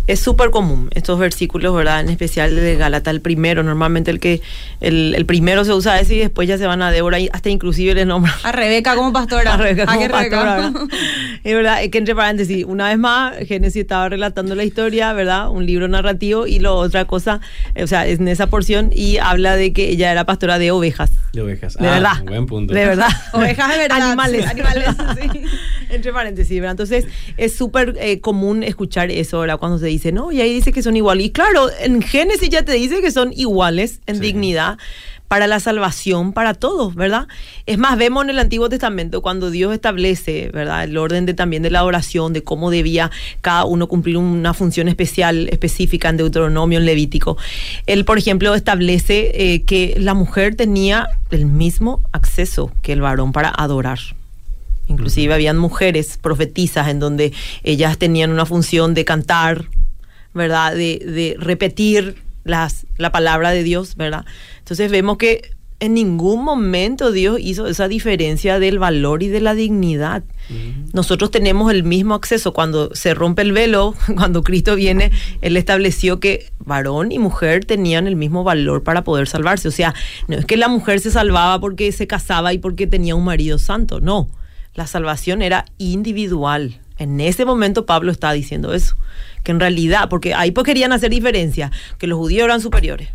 B: es súper común estos versículos, ¿verdad? En especial de Galata, el primero, normalmente el que el, el primero se usa ese y después ya se van a Débora y hasta inclusive le nombran
C: A Rebeca como pastora.
B: a Rebeca
C: ¿A
B: como
C: Rebeca?
B: pastora, ¿verdad? Es verdad, es que entre paréntesis, una vez más, Génesis estaba relatando la historia, ¿verdad? Un libro narrativo y lo otra cosa, o sea, es en esa porción y habla de que ella era pastora de ovejas.
A: De ovejas.
B: De
A: Ah,
B: verdad.
A: Buen punto.
B: De verdad.
C: Ovejas de verdad.
B: Animales.
C: Animales, sí.
B: Entre paréntesis, ¿verdad? Entonces, es súper eh, común escuchar eso, ¿verdad? Cuando se dice, no, y ahí dice que son iguales. Y claro, en Génesis ya te dice que son iguales en
A: Sí.
B: dignidad. para la salvación para todos, ¿verdad? Es más, vemos en el Antiguo Testamento cuando Dios establece, ¿verdad? El orden de también de la oración, de cómo debía cada uno cumplir una función especial, específica en Deuteronomio, en Levítico. Él, por ejemplo, establece eh, que la mujer tenía el mismo acceso que el varón para adorar. Inclusive habían mujeres profetizas en donde ellas tenían una función de cantar, ¿verdad? De, de repetir las, la palabra de Dios, ¿verdad? Entonces vemos que en ningún momento Dios hizo esa diferencia del valor y de la dignidad. Nosotros tenemos el mismo acceso. Cuando se rompe el velo, cuando Cristo viene, Él estableció que varón y mujer tenían el mismo valor para poder salvarse. O sea, no es que la mujer se salvaba porque se casaba y porque tenía un marido santo, no. La salvación era individual. En ese momento Pablo está diciendo eso, que en realidad, porque ahí pues querían hacer diferencia, que los judíos eran superiores.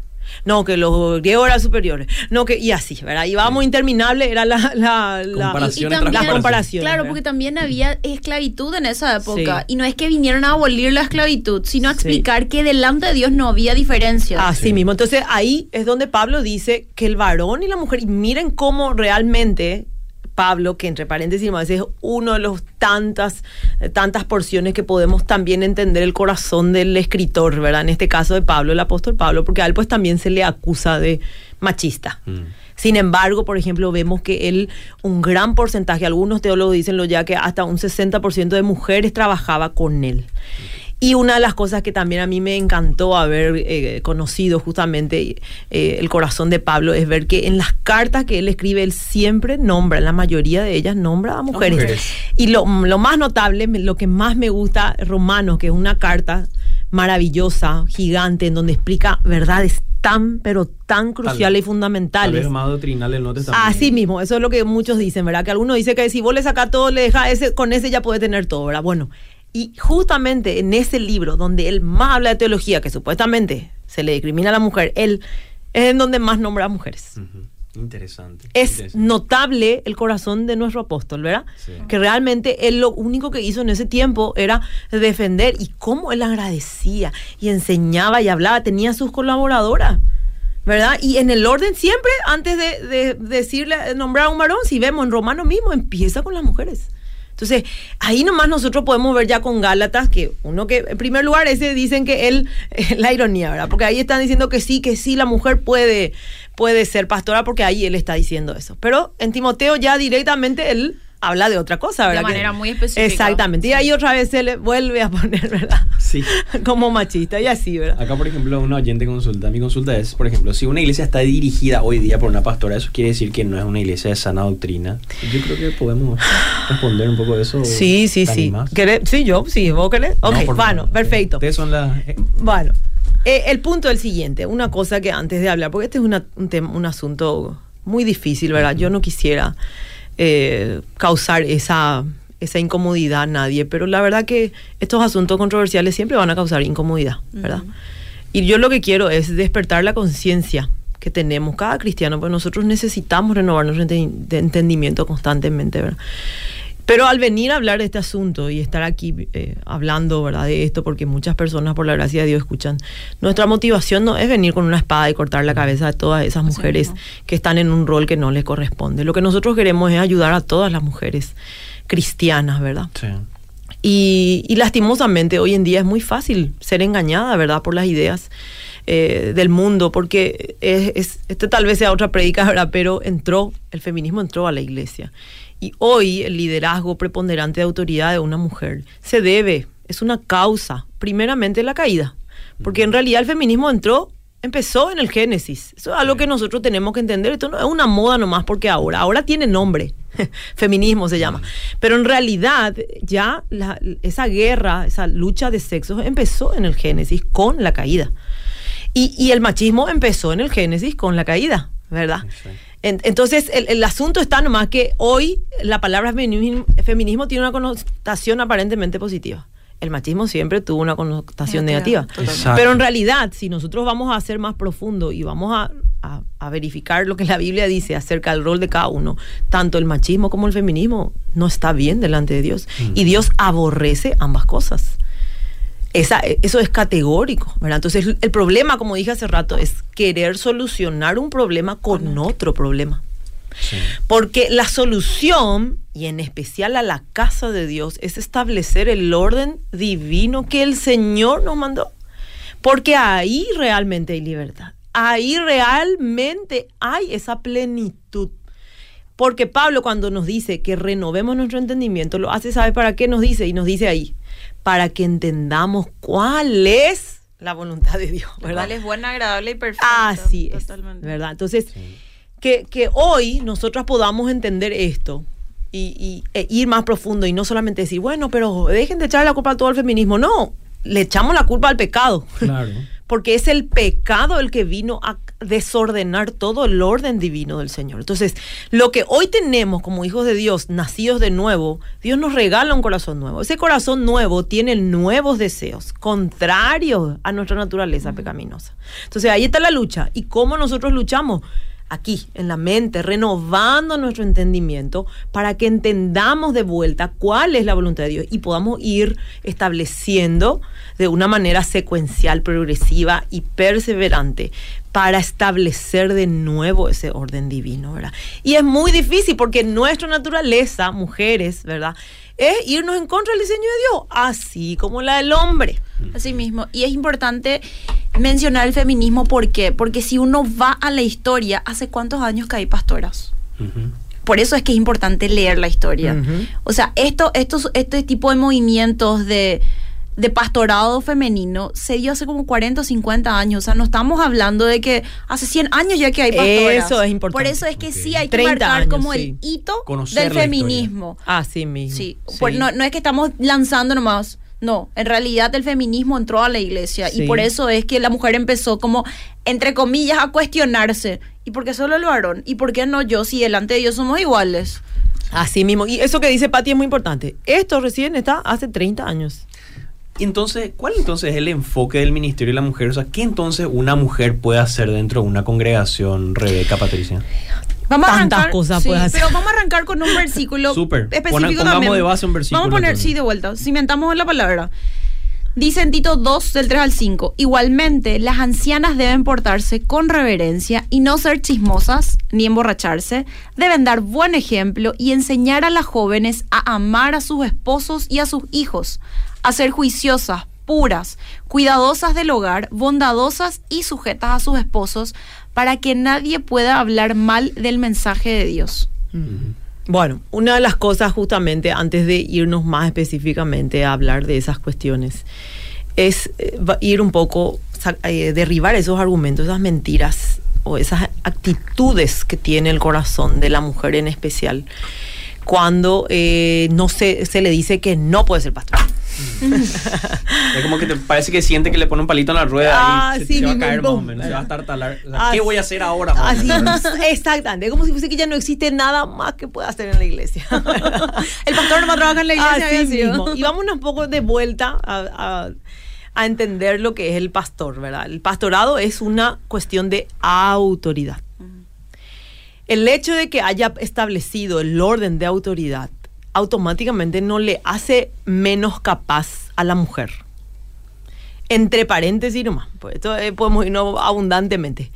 B: No, que los griegos eran superiores. No, que, y así, ¿verdad? Y vamos interminable, era la, la, la
A: Comparación
D: Y
A: entre
D: también-
B: las comparaciones.
D: Claro,
B: ¿verdad?
D: porque también había esclavitud en esa época.
B: Sí.
D: Y no es que vinieron a abolir la esclavitud, sino a
B: Sí.
D: explicar que delante de Dios no había diferencia.
B: Así mismo. Entonces ahí es donde Pablo dice que el varón y la mujer, y miren cómo realmente Pablo, que entre paréntesis más es uno de los tantas, tantas porciones que podemos también entender el corazón del escritor, ¿verdad? En este caso de Pablo, el apóstol Pablo, porque a él pues también se le acusa de machista. Sin embargo, por ejemplo, vemos que él, un gran porcentaje, algunos teólogos dicen lo ya que hasta un 60% de mujeres trabajaba con él. Y una de las cosas que también a mí me encantó haber eh, conocido justamente eh, el corazón de Pablo es ver que en las cartas que él escribe, él siempre nombra, en la mayoría de ellas nombra a mujeres.
A: mujeres.
B: Y lo, lo más notable, lo que más me gusta, Romanos, que es una carta maravillosa, gigante, en donde explica verdades tan, pero tan cruciales y
A: Tal vez
B: fundamentales.
A: más doctrinal el Nuevo.
B: Así mismo, eso es lo que muchos dicen, ¿verdad? Que algunos dicen que si vos le sacas todo, le dejas ese, con ese ya puede tener todo, ¿verdad? Bueno, y justamente en ese libro donde él más habla de teología, que supuestamente se le discrimina a la mujer, él es en donde más nombra a mujeres.
A: Ujú. Interesante.
B: Es
A: interesante.
B: notable el corazón de nuestro apóstol, ¿verdad?
A: Sí.
B: Que realmente él lo único que hizo en ese tiempo era defender y cómo él agradecía y enseñaba y hablaba, tenía sus colaboradoras, ¿verdad? Y en el orden siempre, antes de, de decirle, nombrar a un varón, si vemos en Romano mismo, empieza con las mujeres. Entonces, ahí nomás nosotros podemos ver ya con Gálatas que uno que, en primer lugar, ese dicen que él, la ironía, ¿verdad? Porque ahí están diciendo que sí, que sí, la mujer puede, puede ser pastora, porque ahí él está diciendo eso. Pero en Timoteo ya directamente él habla de otra cosa,
C: De
B: ¿verdad?
C: manera
B: Que-
C: muy específica.
B: Exactamente. Y ahí otra vez se le vuelve a poner, ¿verdad?
A: Sí.
B: Como machista y así, ¿verdad?
A: Acá, por ejemplo, una oyente consulta. Mi consulta es, por ejemplo, si una iglesia está dirigida hoy día por una pastora, ¿eso quiere decir que no es una iglesia de sana doctrina? Yo creo que podemos responder un poco de eso.
B: Sí, sí,
A: ¿Te
B: sí. Sí, yo, sí, vos querés. Ok,
A: No,
B: bueno,
A: favor.
B: perfecto.
A: Ustedes son las... eh,
B: Bueno, eh, el punto es el siguiente, una cosa que antes de hablar, porque este es una- un, tema, un asunto muy difícil, ¿verdad? Yo no quisiera eh, causar esa, esa incomodidad a nadie, pero la verdad que estos asuntos controversiales siempre van a causar incomodidad, ¿verdad? Y yo lo que quiero es despertar la conciencia que tenemos cada cristiano, pues nosotros necesitamos renovar nuestro entendimiento constantemente, ¿verdad? Pero al venir a hablar de este asunto y estar aquí eh, hablando ¿verdad? de esto, porque muchas personas, por la gracia de Dios, escuchan, nuestra motivación no es venir con una espada y cortar la cabeza de todas esas mujeres que están en un rol que no les corresponde. Lo que nosotros queremos es ayudar a todas las mujeres cristianas, ¿verdad?
A: Sí.
B: Y, y lastimosamente hoy en día es muy fácil ser engañada, ¿verdad? Por las ideas eh, del mundo, porque es, es- este tal vez sea otra predica, ¿verdad? Pero entró, el feminismo entró a la iglesia. Y hoy el liderazgo preponderante de autoridad de una mujer se debe, es una causa, primeramente la caída. Porque en realidad el feminismo entró, empezó en el Génesis. Eso es algo que nosotros tenemos que entender. Esto no es una moda nomás porque ahora, ahora tiene nombre. Feminismo se llama. Pero en realidad ya la- esa guerra, esa lucha de sexos empezó en el Génesis con la caída. Y, y el machismo empezó en el Génesis con la caída, ¿verdad? En- entonces, el, el asunto está nomás que hoy la palabra feminismo, feminismo tiene una connotación aparentemente positiva. El machismo siempre tuvo una connotación
C: Negativa.
B: Pero en realidad, si nosotros vamos a ser más profundo y vamos a, a- a verificar lo que la Biblia dice acerca del rol de cada uno, tanto el machismo como el feminismo no está bien delante de Dios. Y Dios aborrece ambas cosas. Esa, eso es categórico, ¿verdad? Entonces el, problema, como dije hace rato, es querer solucionar un problema con otro problema. Porque la solución, y en especial a la casa de Dios, es establecer el orden divino que el Señor nos mandó. Porque ahí realmente hay libertad. Ahí realmente hay esa plenitud. Porque Pablo cuando nos dice que renovemos nuestro entendimiento, lo hace, ¿sabe para qué nos dice? Y nos dice ahí, para que entendamos cuál es la voluntad de Dios, ¿verdad?
C: Cuál es buena, agradable y perfecta.
B: Así es,
C: Totalmente.
B: ¿verdad? Entonces, que, que hoy nosotras podamos entender esto y, y- e ir más profundo y no solamente decir, bueno, pero dejen de echarle la culpa a todo el feminismo. No, le echamos la culpa al pecado.
A: Claro.
B: Porque es el pecado el que vino a desordenar todo el orden divino del Señor. Entonces, lo que hoy tenemos como hijos de Dios, nacidos de nuevo, Dios nos regala un corazón nuevo. Ese corazón nuevo tiene nuevos deseos, contrarios a nuestra naturaleza pecaminosa. Entonces, ahí está la lucha. ¿Y cómo nosotros luchamos? Aquí, en la mente, renovando nuestro entendimiento para que entendamos de vuelta cuál es la voluntad de Dios y podamos ir estableciendo de una manera secuencial, progresiva y perseverante para establecer de nuevo ese orden divino, ¿verdad? Y es muy difícil porque nuestra naturaleza, mujeres, ¿verdad? Es irnos en contra del diseño de Dios, así como la del hombre.
C: Así mismo. Y es importante mencionar el feminismo, ¿por qué? Porque si uno va a la historia, ¿hace cuántos años que hay pastoras? Por eso es que es importante leer la historia. O sea, esto, estos, este tipo de movimientos de, de pastorado femenino se dio hace como 40 o 50 años. O sea, no estamos hablando de que hace 100 años ya que hay pastoras.
B: Eso es importante.
C: Por eso es que sí hay que
B: 30
C: marcar
B: años,
C: como
B: sí.
C: el hito
A: Conocer
C: del
A: historia.
C: feminismo.
B: Así mismo.
C: Sí,
A: Sí.
C: por- no, no es que estamos lanzando nomás. No, en realidad el feminismo entró a la iglesia
B: Sí.
C: y por eso es que la mujer empezó como, entre comillas, a cuestionarse. ¿Y por qué solo el varón? ¿Y por qué no yo si delante de Dios somos iguales?
B: Así mismo. Y eso que dice Pati es muy importante. Esto recién está hace 30 años.
A: Entonces, ¿cuál entonces es el enfoque del ministerio de la mujer? O sea, ¿qué entonces una mujer puede hacer dentro de una congregación, Rebeca Patricia?
C: Vamos a
B: Tantas
C: arrancar,
B: cosas
C: sí,
B: puede hacer.
C: pero vamos a arrancar con un versículo
A: Súper.
C: específico
A: Pon- pongamos
C: también.
A: de base un versículo,
C: Vamos a poner,
A: entonces.
C: sí, de vuelta. Cimentamos en la palabra. Dice en Tito 2, del 3 al 5. Igualmente, las ancianas deben portarse con reverencia y no ser chismosas ni emborracharse. Deben dar buen ejemplo y enseñar a las jóvenes a amar a sus esposos y a sus hijos, a ser juiciosas, puras, cuidadosas del hogar, bondadosas y sujetas a sus esposos, para que nadie pueda hablar mal del mensaje de Dios.
B: Bueno, una de las cosas justamente, antes de irnos más específicamente a hablar de esas cuestiones, es eh, ir un poco, eh, derribar esos argumentos, esas mentiras o esas actitudes que tiene el corazón de la mujer en especial, cuando eh, no se le dice que no puede ser pastor.
A: Es como que te parece que siente que le pone un palito en la rueda
B: Ah,
A: y se,
B: sí,
A: se va a caer más o menos, se va a tartalar. O sea, ¿Qué voy a hacer ahora?
B: Así, exactamente, es como si fuese que ya no existe nada más que pueda hacer en la iglesia.
C: El pastor no va a trabajar en la iglesia.
B: Así
C: había sido.
B: mismo. Y vamos un poco de vuelta a, a- a entender lo que es el pastor, ¿verdad? El pastorado es una cuestión de autoridad. El hecho de que haya establecido el orden de autoridad automáticamente no le hace menos capaz a la mujer. Entre paréntesis nomás, pues esto eh, podemos irnos abundantemente.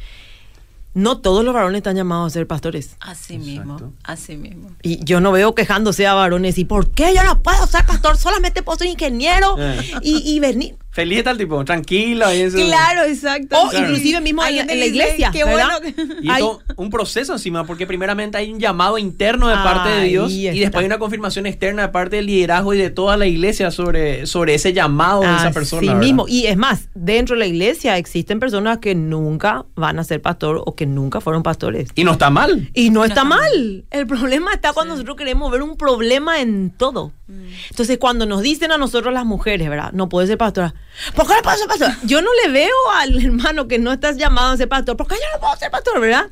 B: No todos los varones están llamados a ser pastores.
C: Así
A: Exacto.
C: mismo, así mismo.
B: Y yo no veo quejándose a varones y ¿por qué yo no puedo ser pastor? Solamente puedo ser ingeniero
A: Eh.
B: y, y venir.
A: Feliz está el tipo, tranquilo. Y eso.
C: Claro, exacto.
B: O
A: Claro.
B: inclusive mismo en,
C: Alguien
B: en la iglesia,
C: qué
B: ¿verdad?
C: bueno
A: Y
B: Hay-
A: un proceso encima, porque primeramente hay un llamado interno de parte de Dios y
B: está.
A: después hay una confirmación externa de parte del liderazgo y de toda la iglesia sobre, sobre ese llamado de esa persona. ¿verdad?
B: mismo. Y es más, dentro de la iglesia existen personas que nunca van a ser pastor o que nunca fueron pastores.
A: Y no está mal.
B: Y no está mal. El problema está cuando nosotros queremos ver un problema en todo. Entonces, cuando nos dicen a nosotros las mujeres, ¿verdad? No puede ser pastora. ¿Por qué no puedo ser pastora? Yo no le veo al hermano que no estás llamado a ser pastor. ¿Por qué yo no puedo ser pastor, verdad?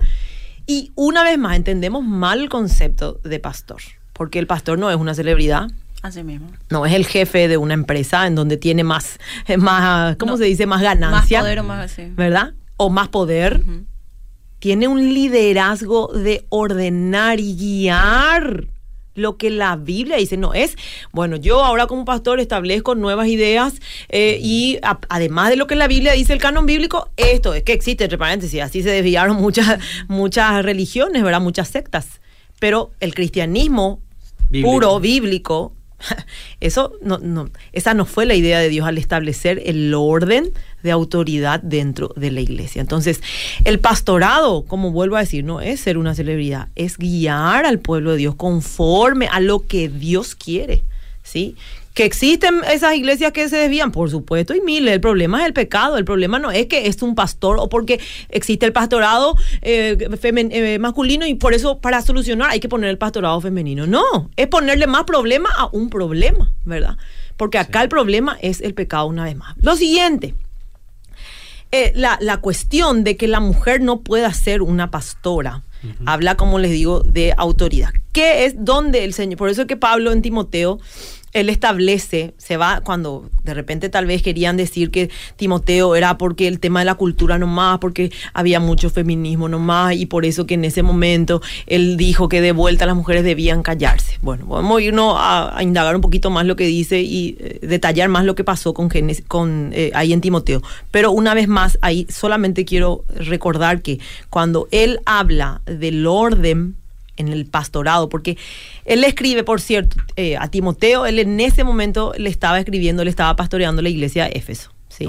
B: Y una vez más, entendemos mal el concepto de pastor. Porque el pastor no es una celebridad.
C: Así mismo.
B: No es el jefe de una empresa en donde tiene más, más ¿cómo
C: No.
B: se dice? Más
C: Más
B: ganancia.
C: poder o más así.
B: ¿Verdad? O más poder tiene un liderazgo de ordenar y guiar lo que la Biblia dice. No es, bueno, yo ahora como pastor establezco nuevas ideas eh, y a- además de lo que la Biblia dice, el canon bíblico, esto es que existe, entre paréntesis, así se desviaron muchas, muchas religiones, ¿verdad? Muchas sectas. Pero el cristianismo
A: Bíblico.
B: puro, bíblico, eso no, no, esa no fue la idea de Dios al establecer el orden de autoridad dentro de la iglesia. Entonces, el pastorado, como vuelvo a decir, no es ser una celebridad, es guiar al pueblo de Dios conforme a lo que Dios quiere, ¿sí? Que existen esas iglesias que se desvían, por supuesto, y miles. El problema es el pecado. El problema no es que es un pastor o porque existe el pastorado eh, femen- eh, masculino y por eso para solucionar hay que poner el pastorado femenino. No, es ponerle más problema a un problema, ¿verdad? Porque acá el problema es el pecado una vez más. Lo siguiente, eh, la, la cuestión de que la mujer no pueda ser una pastora. Habla, como les digo, de autoridad. ¿Qué es donde el Señor? Por eso es que Pablo en Timoteo, él establece, se va cuando de repente tal vez querían decir que Timoteo era porque el tema de la cultura nomás, porque había mucho feminismo nomás, y por eso que en ese momento él dijo que de vuelta las mujeres debían callarse. Bueno, vamos a irnos a, indagar un poquito más lo que dice y eh, detallar más lo que pasó con, Génesis- con eh, ahí en Timoteo. Pero una vez más, ahí solamente quiero recordar que cuando él habla del orden en el pastorado, porque él le escribe, por cierto, eh, a Timoteo, él en ese momento le estaba escribiendo, le estaba pastoreando la iglesia de Éfeso. ¿sí?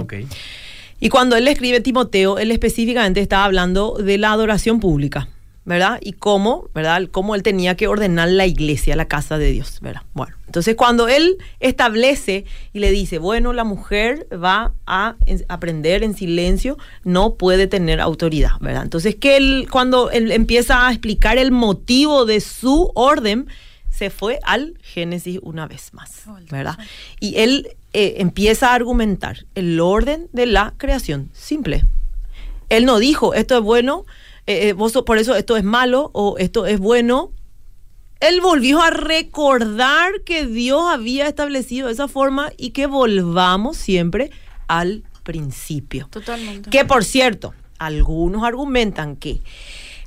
B: Y cuando él le escribe a Timoteo, él específicamente está hablando de la adoración pública, ¿verdad? Y cómo, ¿verdad? Cómo él tenía que ordenar la iglesia, la casa de Dios, ¿verdad? Bueno, entonces cuando él establece y le dice, bueno, la mujer va a en- aprender en silencio, no puede tener autoridad, ¿verdad? Entonces que él, cuando él empieza a explicar el motivo de su orden, se fue al Génesis una vez más, ¿verdad? Y él eh, empieza a argumentar el orden de la creación, simple. Él no dijo, esto es bueno, eh, eh, vos por eso esto es malo o esto es bueno. Él volvió a recordar que Dios había establecido esa forma y que volvamos siempre al principio.
C: Totalmente.
B: Que por cierto, algunos argumentan que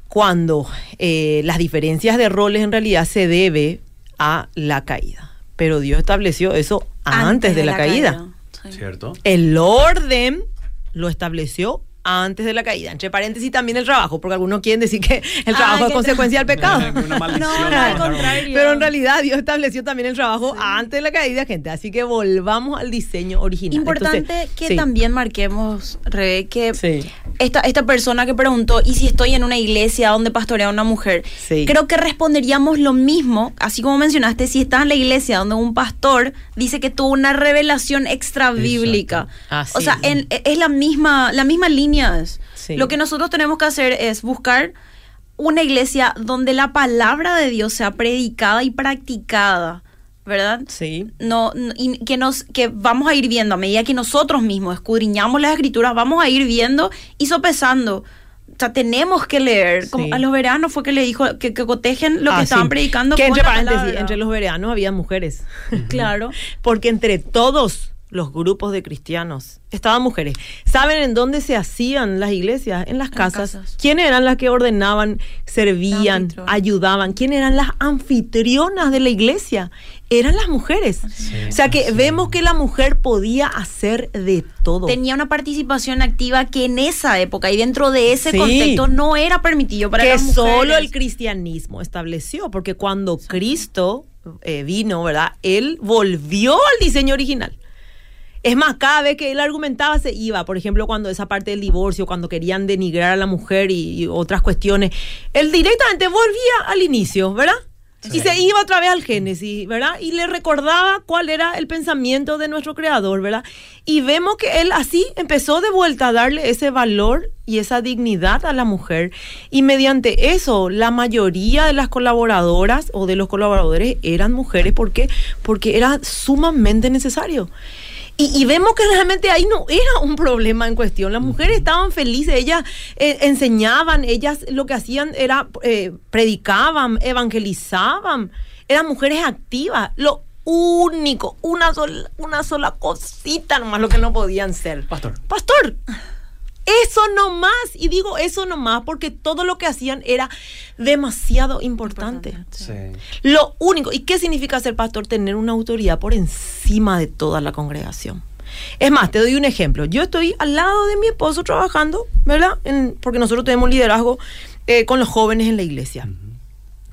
B: cuando eh, las diferencias de roles en realidad se debe a la caída. Pero Dios estableció eso antes, de, la, caída.
C: Sí.
A: ¿Cierto?
B: El orden lo estableció antes de la caída. Entre paréntesis también el trabajo, porque algunos quieren decir que el
C: Ah,
B: trabajo es
C: que-
B: consecuencia del pecado.
A: Una.
C: No, no, al contrario.
B: Pero en realidad Dios estableció también el trabajo antes de la caída, gente. Así que volvamos al diseño original.
C: Importante
B: Entonces,
C: que
B: sí,
C: también marquemos, Rebe, que
B: Sí.
C: esta, esta persona que preguntó, ¿y si estoy en una iglesia donde pastorea una mujer?
B: Sí.
C: Creo que responderíamos lo mismo, así como mencionaste, si estás en la iglesia donde un pastor dice que tuvo una revelación extra bíblica. O sea,
B: es.
C: en- es la misma, la misma línea.
B: Sí.
C: Lo que nosotros tenemos que hacer es buscar una iglesia donde la palabra de Dios sea predicada y practicada, ¿verdad?
B: Sí.
C: no, y que nos que vamos a ir viendo a medida que nosotros mismos escudriñamos las escrituras vamos a ir viendo y sopesando o sea tenemos que leer como
B: Sí.
C: a los veranos fue que le dijo que, que cotejen lo que
B: Ah,
C: estaban
B: sí.
C: predicando
B: Que
C: con
B: entre
C: la
B: paréntesis,
C: palabra.
B: entre los veranos había mujeres.
C: claro
B: Porque entre todos los grupos de cristianos estaban mujeres. ¿Saben en dónde se hacían las iglesias? En las
C: En
B: casas.
C: casas.
B: ¿Quiénes eran las que ordenaban, servían, ayudaban? ¿Quiénes eran las anfitrionas de la iglesia? Eran las mujeres. o sea que vemos que la mujer podía hacer de todo.
C: tenía una participación activa que en esa época y dentro de ese
B: Sí.
C: contexto no era permitido para
B: que
C: las mujeres.
B: solo el cristianismo estableció, porque cuando Cristo eh, vino, ¿verdad? Él volvió al diseño original. Es más, cada vez que él argumentaba se iba, por ejemplo, cuando esa parte del divorcio, cuando querían denigrar a la mujer y, y otras cuestiones, él directamente volvía al inicio, ¿verdad? Y se iba otra vez al Génesis, ¿verdad? Y le recordaba cuál era el pensamiento de nuestro creador, ¿verdad? Y vemos que él así empezó de vuelta a darle ese valor y esa dignidad a la mujer. Y mediante eso, la mayoría de las colaboradoras o de los colaboradores eran mujeres. ¿Por qué? Porque era sumamente necesario. Y, y vemos que realmente ahí no era un problema en cuestión. Las mujeres estaban felices, ellas eh, enseñaban, ellas lo que hacían era eh, predicaban, evangelizaban, eran mujeres activas. Lo único, una sola, una sola cosita nomás lo que no podían ser.
A: Pastor.
B: Pastor. Eso nomás, y digo eso nomás porque todo lo que hacían era demasiado importante.
A: Sí.
B: Lo único, ¿y qué significa ser pastor? Tener una autoridad por encima de toda la congregación. Es más, te doy un ejemplo. Yo estoy al lado de mi esposo trabajando, ¿verdad? En- porque nosotros tenemos liderazgo eh, con los jóvenes en la iglesia.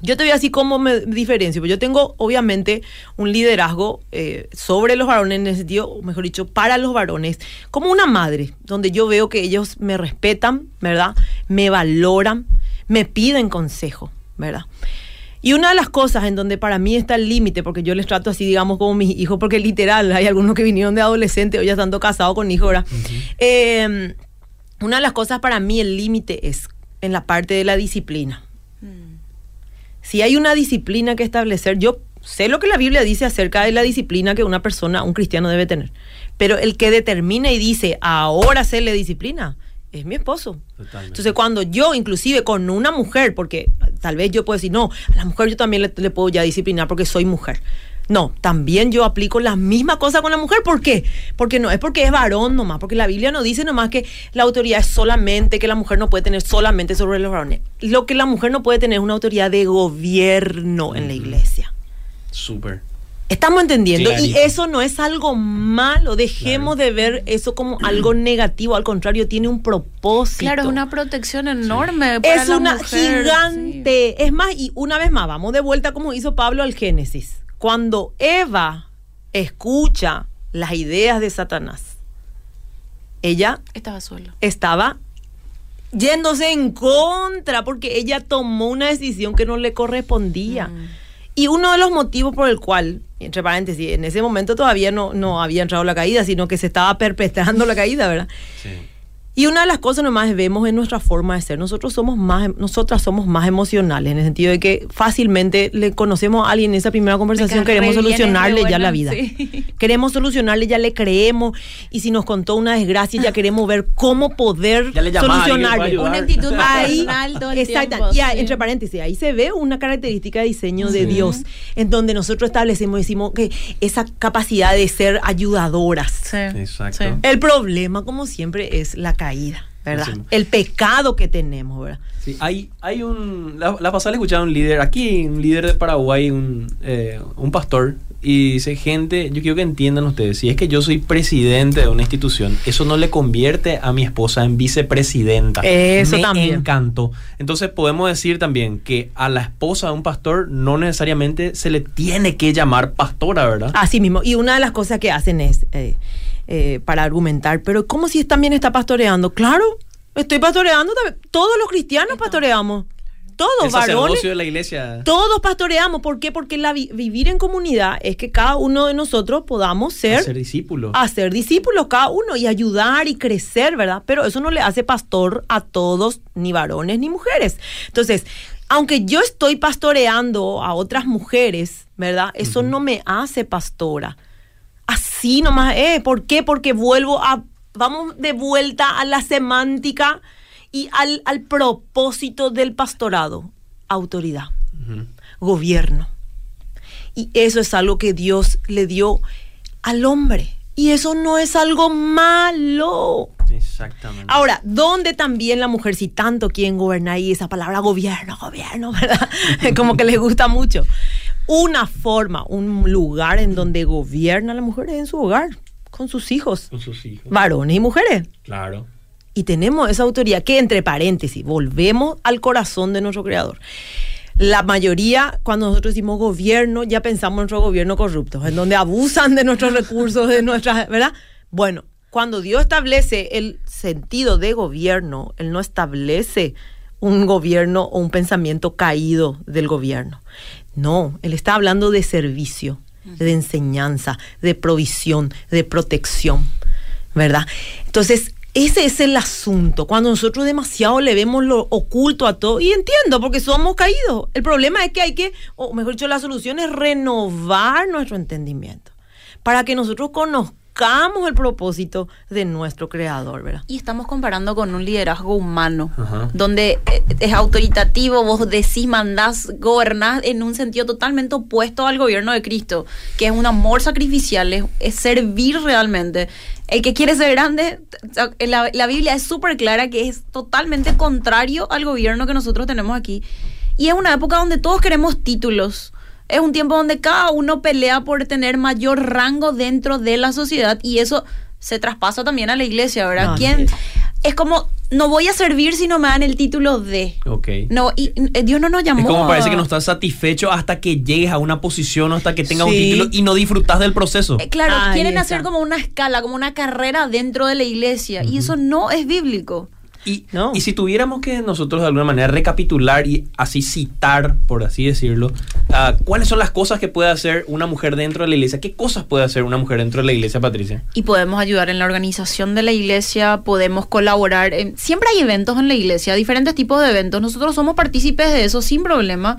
B: Yo te voy así como me diferencio. Yo tengo, obviamente, un liderazgo eh, sobre los varones, en el sentido, mejor dicho, para los varones, como una madre, donde yo veo que ellos me respetan, ¿verdad? Me valoran, me piden consejo, ¿verdad? Y una de las cosas en donde para mí está el límite, porque yo les trato así, digamos, como mis hijos, porque literal, hay algunos que vinieron de adolescente o ya estando casados con hijos, ¿verdad? Eh, una de las cosas para mí, el límite es en la parte de la disciplina. Si hay una disciplina que establecer, yo sé lo que la Biblia dice acerca de la disciplina que una persona, un cristiano debe tener. Pero el que determina y dice, ahora se le disciplina, es mi esposo.
A: Totalmente.
B: Entonces, cuando yo, inclusive con una mujer, porque tal vez yo puedo decir, no, a la mujer yo también le, le puedo ya disciplinar porque soy mujer. No, también yo aplico la misma cosa con la mujer. ¿Por qué? Porque no es porque es varón nomás, porque la Biblia no dice nomás que la autoridad es solamente, que la mujer no puede tener solamente sobre los varones. Lo que la mujer no puede tener es una autoridad de gobierno en la iglesia.
A: Súper.
B: Estamos entendiendo y eso no es algo malo, dejemos de ver eso como algo negativo, al contrario, tiene un propósito.
D: Claro, es una protección enorme para
B: Es
D: la
B: una
D: mujer,
B: gigante. Es más, y una vez más, vamos de vuelta como hizo Pablo al Génesis. Cuando Eva escucha las ideas de Satanás, ella.
D: Estaba solo.
B: estaba yéndose en contra porque ella tomó una decisión que no le correspondía.
D: Mm.
B: Y uno de los motivos por el cual, entre paréntesis, en ese momento todavía no, no había entrado la caída, sino que se estaba perpetrando la caída, ¿verdad?
A: Sí.
B: Y una de las cosas nomás vemos en nuestra forma de ser. Nosotros somos más, nosotras somos más emocionales, en el sentido de que fácilmente le conocemos a alguien en esa primera conversación, queremos solucionarle ya la vida.
D: sí.
B: Queremos solucionarle, ya le creemos. Y si nos contó una desgracia, ya queremos ver cómo poder
A: Ya
B: solucionarle.
D: Una actitud
B: Ahí,
D: maternal todo el
B: exacto.
D: tiempo.
B: Y ah,
D: sí.
B: entre paréntesis, ahí se ve una característica de diseño de Dios, en donde nosotros establecemos, decimos que esa capacidad de ser ayudadoras.
D: Sí,
A: Exacto.
D: sí.
B: El problema, como siempre, es la caída, ¿verdad? El pecado que tenemos, ¿verdad?
A: Sí, hay, hay un. La, la pasada le escuchaba a un líder, aquí, un líder de Paraguay, un, eh, un pastor, y dice: Gente, yo quiero que entiendan ustedes, si es que yo soy presidente de una institución, eso no le convierte a mi esposa en vicepresidenta.
B: Eso
A: Me
B: también.
A: encantó. Entonces, podemos decir también que a la esposa de un pastor no necesariamente se le tiene que llamar pastora, ¿verdad?
B: Así mismo. Y una de las cosas que hacen es, eh, eh, para argumentar, pero ¿cómo si también está pastoreando? Claro, estoy pastoreando también. Todos los cristianos pastoreamos. Todos,
A: El
B: varones.
A: de la iglesia.
B: Todos pastoreamos. ¿Por qué? Porque la vi- vivir en comunidad es que cada uno de nosotros podamos ser,
A: Ser discípulo.
B: hacer discípulos cada uno y ayudar y crecer, ¿verdad? Pero eso no le hace pastor a todos, ni varones ni mujeres. Entonces, aunque yo estoy pastoreando a otras mujeres, ¿verdad? Eso no me hace pastora. Así nomás es. ¿Por qué? Porque vuelvo a. Vamos de vuelta a la semántica y al, al propósito del pastorado. Autoridad gobierno. Y eso es algo que Dios le dio al hombre. Y eso no es algo malo.
A: Exactamente.
B: Ahora, ¿dónde también la mujer, si tanto quieren gobernar y esa palabra gobierno, gobierno, ¿verdad? Como que les gusta mucho. Una forma, un lugar en donde gobierna la mujer es en su hogar, con sus hijos,
A: Con sus hijos.
B: varones y mujeres.
A: Claro.
B: Y tenemos esa autoridad que, entre paréntesis, volvemos al corazón de nuestro creador. La mayoría, cuando nosotros decimos gobierno, ya pensamos en nuestro gobierno corrupto, en donde abusan de nuestros recursos, de nuestras, ¿verdad? Bueno, cuando Dios establece el sentido de gobierno, Él no establece un gobierno o un pensamiento caído del gobierno. No, Él está hablando de servicio, de enseñanza, de provisión, de protección, ¿verdad? Entonces, ese es el asunto. Cuando nosotros demasiado le vemos lo oculto a todo, y entiendo, porque somos caídos. El problema es que hay que, o mejor dicho, la solución es renovar nuestro entendimiento para que nosotros conozcamos buscamos el propósito de nuestro creador, ¿verdad?
C: Y estamos comparando con un liderazgo humano,
A: Ajá.
C: donde eh, es autoritativo, vos decís, mandás, gobernás en un sentido totalmente opuesto al gobierno de Cristo, que es un amor sacrificial, es, es servir realmente. El que quiere ser grande, la, la Biblia es súper clara que es totalmente contrario al gobierno que nosotros tenemos aquí. Y es una época donde todos queremos títulos. Es un tiempo donde cada uno pelea por tener mayor rango dentro de la sociedad y eso se traspasa también a la iglesia, ¿verdad?
B: No,
C: ¿Quién?
B: sí.
C: Es como, no voy a servir si no me dan el título de.
A: Ok.
C: No, y eh, Dios no nos llamó.
A: Es como parece que no estás satisfecho hasta que llegues a una posición o hasta que tengas un título y no disfrutas del proceso.
C: Eh, Claro,
B: Ahí
C: quieren
B: está.
C: hacer como una escala, como una carrera dentro de la iglesia. Y eso no es bíblico.
A: Y,
B: No.
A: y si tuviéramos que nosotros de alguna manera recapitular y así citar, por así decirlo, ah, ¿cuáles son las cosas que puede hacer una mujer dentro de la iglesia? ¿Qué cosas puede hacer una mujer dentro de la iglesia, Patricia?
C: Y podemos ayudar en la organización de la iglesia, podemos colaborar. en- siempre hay eventos en la iglesia, diferentes tipos de eventos. Nosotros somos partícipes de eso sin problema.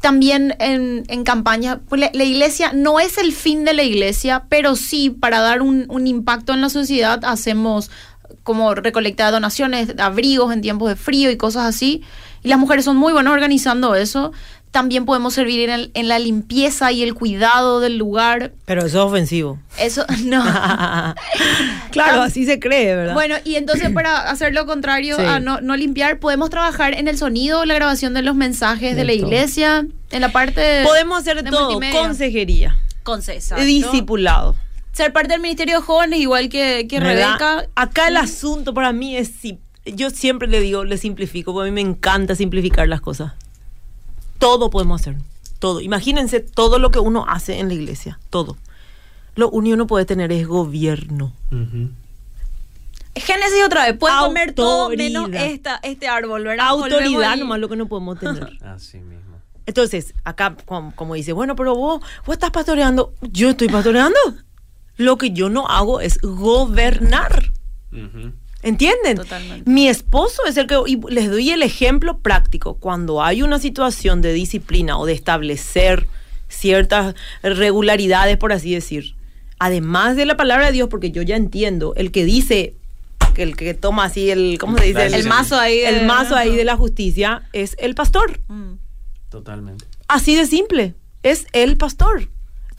C: También en, en campaña, pues la, la iglesia no es el fin de la iglesia, pero sí para dar un, un impacto en la sociedad hacemos como recolecta de donaciones, abrigos en tiempos de frío y cosas así. Y las mujeres son muy buenas organizando eso. También podemos servir en, el- en la limpieza y el cuidado del lugar.
B: Pero eso es ofensivo.
C: Eso no.
B: claro, así se cree, ¿verdad?
C: Bueno, y entonces para hacer lo contrario
B: Sí.
C: a no, no limpiar, podemos trabajar en el sonido, la grabación de los mensajes de,
B: De
C: la
B: todo.
C: iglesia, en la parte
B: podemos hacer de
C: de
B: todo,
C: multimedia.
B: consejería,
C: con César.
B: discipulado.
C: Ser parte del Ministerio de Jóvenes, igual que, que. Rebeca.
B: Acá el asunto para mí es si yo siempre le digo, le simplifico, porque a mí me encanta simplificar las cosas. Todo podemos hacer, todo. Imagínense todo lo que uno hace en la iglesia, todo. Lo único que uno puede tener es gobierno.
A: Ujú.
C: Génesis otra vez, pueden comer todo menos esta, este árbol, ¿verdad?
B: Autoridad nomás lo que no podemos tener.
A: Así mismo.
B: Entonces, acá, como, como dice, bueno, pero vos, vos estás pastoreando. Yo estoy pastoreando. Lo que yo no hago es gobernar.
A: Ujú.
B: ¿Entienden?
C: Totalmente.
B: Mi esposo es el que... Y les doy el ejemplo práctico. Cuando hay una situación de disciplina o de establecer ciertas regularidades, por así decir, además de la palabra de Dios, porque yo ya entiendo, el que dice, que el que toma así el... ¿Cómo se dice?
C: El mazo ahí. de-
B: el mazo ahí de la justicia es el pastor.
C: Mm.
A: Totalmente.
B: Así de simple. Es el pastor.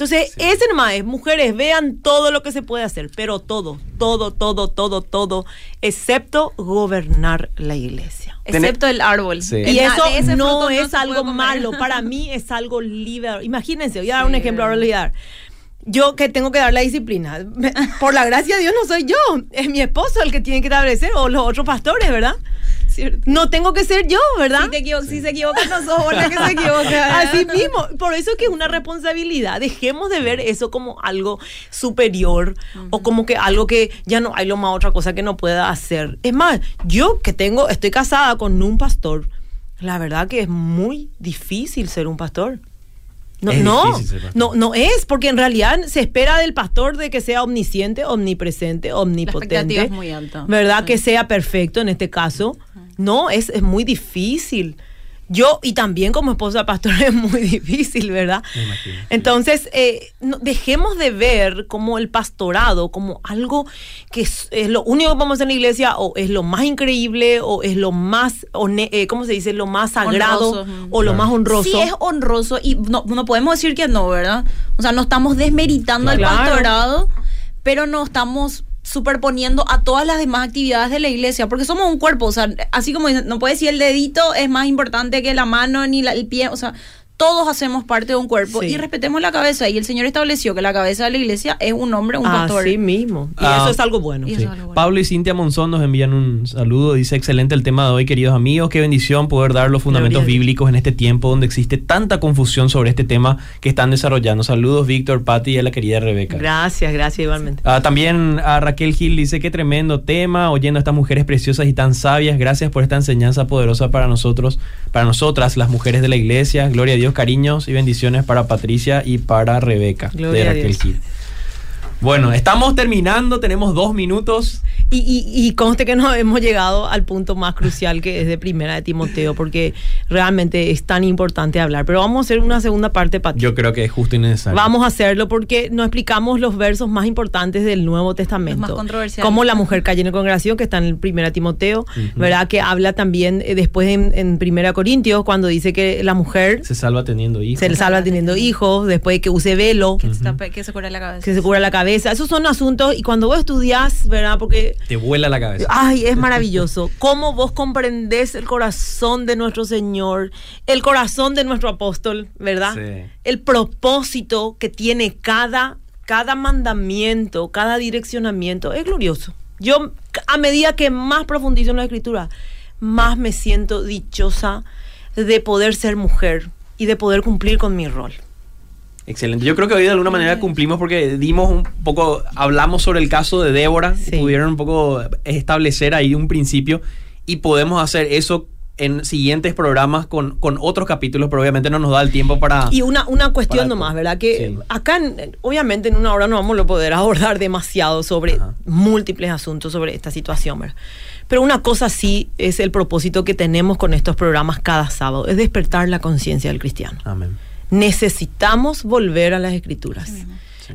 B: Entonces,
A: Sí.
B: ese nomás es, mujeres, vean todo lo que se puede hacer, pero todo, todo, todo, todo, todo, excepto gobernar la iglesia.
C: Excepto el árbol.
A: Sí.
B: Y
C: El-
B: eso no es algo malo, para mí es algo libre. Imagínense, voy a dar un ejemplo, ahora le voy a dar. Yo que tengo que dar la disciplina, por la gracia de Dios no soy yo, es mi esposo el que tiene que establecer, o los otros pastores, ¿verdad? No tengo que ser yo, ¿verdad?
C: Si, te equivo- si se equivoca, no sos vos la que se equivoca.
B: Así mismo, por eso es que es una responsabilidad. Dejemos de ver eso como algo superior o como que algo que ya no hay lo más otra cosa que no pueda hacer. Es más, yo que tengo, estoy casada con un pastor, la verdad que es muy difícil ser un pastor. No,
A: Es
B: no, no, no es, porque en realidad se espera del pastor de que sea omnisciente, omnipresente, omnipotente.
C: expectativa es muy alta.
B: ¿Verdad?
C: Sí.
B: Que sea perfecto en este caso. No, es, es muy difícil. Yo, y también como esposa de pastor, es muy difícil, ¿verdad?
A: Me imagino, sí.
B: Entonces, eh, no- dejemos de ver como el pastorado como algo que es, es lo único que vamos a hacer en la iglesia, o es lo más increíble, o es lo más, eh, ¿cómo se dice? Lo más sagrado,
C: Honroso,
B: o lo
A: Claro.
B: más honroso.
C: Sí es honroso y no, no podemos decir que no, ¿verdad? O sea, no estamos desmeritando
B: Claro.
C: el pastorado, pero no estamos superponiendo a todas las demás actividades de la iglesia, porque somos un cuerpo, o sea, así como no puede decir el dedito es más importante que la mano ni la- el pie, o sea, todos hacemos parte de un cuerpo
B: Sí.
C: y respetemos la cabeza y el Señor estableció que la cabeza de la iglesia es un hombre, un pastor.
B: Así mismo. Y
A: Ah,
B: eso es algo bueno.
C: y
A: Sí.
C: eso es algo bueno.
A: Pablo y Cintia Monzón nos envían un saludo. Dice, excelente el tema de hoy, queridos amigos. Qué bendición poder dar los fundamentos
B: Gloria
A: bíblicos en este tiempo donde existe tanta confusión sobre este tema que están desarrollando. Saludos, Víctor, Patti y a la querida Rebeca.
B: Gracias, gracias igualmente.
A: Ah, también a Raquel Gil dice qué tremendo tema, oyendo a estas mujeres preciosas y tan sabias. Gracias por esta enseñanza poderosa para nosotros, para nosotras, las mujeres de la iglesia. Gloria a Dios, cariños y bendiciones para Patricia y para Rebeca
B: Gloria
A: de Raquel. Gil. Bueno, estamos terminando, tenemos dos minutos.
B: Y, y, y conste que nos hemos llegado al punto más crucial que es de primera de Timoteo, porque realmente es tan importante hablar. Pero vamos a hacer una segunda parte, Pati.
A: Yo creo que es justo y necesario.
B: Vamos a hacerlo porque nos explicamos los versos más importantes del Nuevo Testamento.
C: Los más controversiales.
B: Como la mujer cayó en congregación, que está en el primera Timoteo, ¿verdad? Que habla también eh, después en, en primera Corintios, cuando dice que la mujer
A: Se salva teniendo hijos.
B: se le salva teniendo hijos, después de que use velo,
C: Que, se tape- que se cubra la cabeza.
B: que se cubra la cabeza. Esos son asuntos, y cuando vos estudias, ¿verdad? Porque
A: Te vuela la cabeza.
B: Ay, es maravilloso. Cómo vos comprendés el corazón de nuestro Señor, el corazón de nuestro apóstol, ¿verdad?
A: Sí.
B: El propósito que tiene cada, cada mandamiento, cada direccionamiento. Es glorioso. Yo, a medida que más profundizo en la escritura, más me siento dichosa de poder ser mujer y de poder cumplir con mi rol.
A: Excelente. Yo creo que hoy de alguna manera cumplimos porque dimos un poco, hablamos sobre el caso de Débora,
B: Sí.
A: pudieron un poco establecer ahí un principio y podemos hacer eso en siguientes programas con, con otros capítulos, pero obviamente no nos da el tiempo para...
B: Y una, una cuestión nomás. ¿verdad? Que
A: Sí.
B: acá, en- obviamente, en una hora no vamos a poder abordar demasiado sobre
A: Ajá.
B: múltiples asuntos sobre esta situación, ¿verdad? Pero una cosa sí es el propósito que tenemos con estos programas cada sábado, es despertar la conciencia del cristiano.
A: Amén.
B: Necesitamos volver a las escrituras.
A: Sí.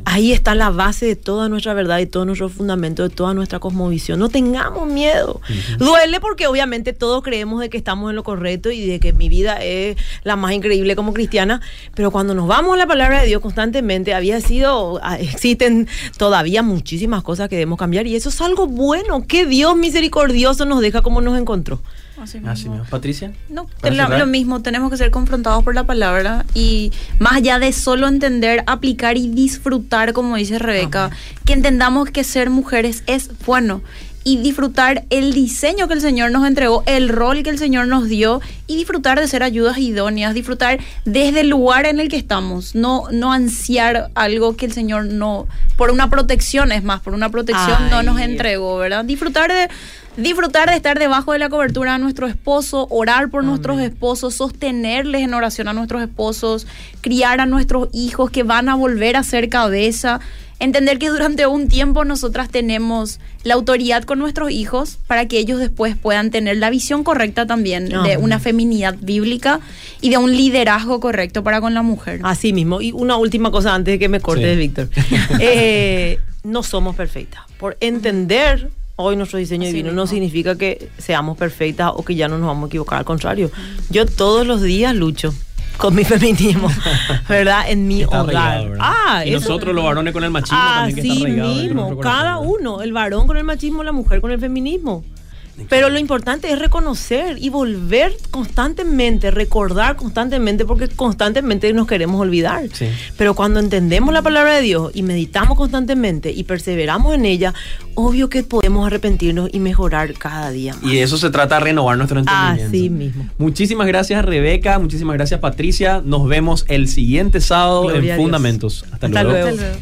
B: Ahí está la base de toda nuestra verdad y todo nuestro fundamento, de toda nuestra cosmovisión. No tengamos miedo. Duele porque obviamente todos creemos de que estamos en lo correcto y de que mi vida es la más increíble como cristiana, pero cuando nos vamos a la palabra de Dios constantemente, había sido, ah, existen todavía muchísimas cosas que debemos cambiar y eso es algo bueno, que Dios misericordioso nos deja como nos encontró.
C: Así
A: Así
C: mismo.
A: Patricia.
C: No, lo, mismo, tenemos que ser confrontados por la palabra y más allá de solo entender, aplicar y disfrutar, como dice Rebeca, que entendamos que ser mujeres es bueno y disfrutar el diseño que el Señor nos entregó, el rol que el Señor nos dio y disfrutar de ser ayudas idóneas, disfrutar desde el lugar en el que estamos, no, no ansiar algo que el Señor no, por una protección es más, por una protección no nos entregó, ¿verdad? Disfrutar de disfrutar de estar debajo de la cobertura de nuestro esposo, orar por nuestros esposos, sostenerles en oración a nuestros esposos, criar a nuestros hijos que van a volver a ser cabeza, entender que durante un tiempo nosotras tenemos la autoridad con nuestros hijos para que ellos después puedan tener la visión correcta también de una feminidad bíblica y de un liderazgo correcto para con la mujer.
B: Así mismo. Y una última cosa antes de que me cortes,
A: Sí.
B: Víctor. Eh, no somos perfectas. Por entender hoy nuestro diseño
C: Así
B: divino no significa que seamos perfectas o que ya no nos vamos a equivocar. Al contrario, yo todos los días lucho con mi feminismo, ¿verdad? En mi
A: Está
B: hogar. ah,
A: y
B: eso-
A: nosotros los varones con el machismo también que está
B: mismo, cada uno, el varón con el machismo, la mujer con el feminismo. Pero lo importante es reconocer y volver constantemente, recordar constantemente, porque constantemente nos queremos olvidar.
A: Sí.
B: Pero cuando entendemos la palabra de Dios y meditamos constantemente y perseveramos en ella, obvio que podemos arrepentirnos y mejorar cada día más.
A: Y de eso se trata de renovar nuestro entendimiento.
B: Así mismo.
A: Muchísimas gracias Rebeca, muchísimas gracias Patricia. Nos vemos el siguiente sábado
B: Gloria
A: en. Fundamentos. Hasta,
B: Hasta
A: luego.
B: luego.
C: Hasta luego.